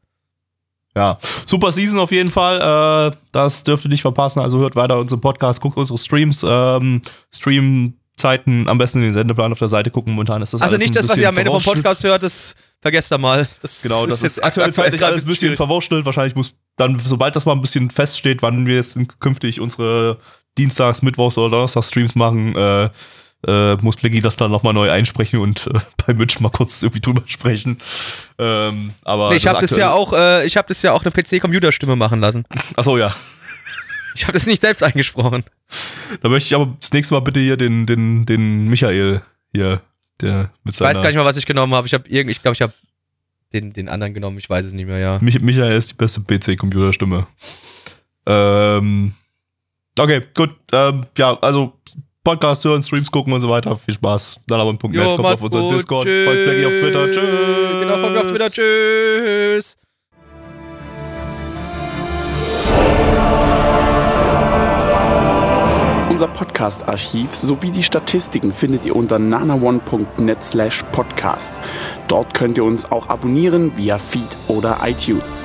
Ja, super Season auf jeden Fall. Äh, das dürft ihr nicht verpassen. Also hört weiter unseren Podcast, guckt unsere Streams, ähm, Streamzeiten am besten in den Sendeplan auf der Seite gucken. Momentan ist das Also nicht das, was ihr am Ende vom. Podcast hört, das vergesst ihr mal. Das Genau, das ist, jetzt aktuell zeitlich grad alles ein bisschen verwurschtelt. Wahrscheinlich muss dann, sobald das mal ein bisschen feststeht, wann wir jetzt künftig unsere Dienstags, Mittwochs oder Donnerstags Streams machen, äh, äh, muss Blicky das dann nochmal neu einsprechen und äh, bei Mitch mal kurz irgendwie drüber sprechen. Ähm, aber Nee, ich habe das ja auch, äh, ich habe das ja auch eine PC-Computerstimme machen lassen. Achso, ja. Ich habe das nicht selbst eingesprochen. Da möchte ich aber das nächste Mal bitte hier den, den, den Michael hier, der mit Ich seiner. weiß gar nicht mal, was ich genommen habe. Ich habe irgend, ich glaube, ich habe den, den anderen genommen. Ich weiß es nicht mehr, ja. Mich, Michael ist die beste PC-Computerstimme. Ähm, okay, gut. Ähm, ja, also Podcast hören, Streams gucken und so weiter. Viel Spaß. Nanaban.net, Jo, kommt auf unseren gut. Discord, Tschüss. folgt Blackie auf Twitter. Tschüss. Genau, folgt auf Twitter. Tschüss. Unser Podcast-Archiv sowie die Statistiken findet ihr unter nanaone.net slash podcast. Dort könnt ihr uns auch abonnieren via Feed oder iTunes.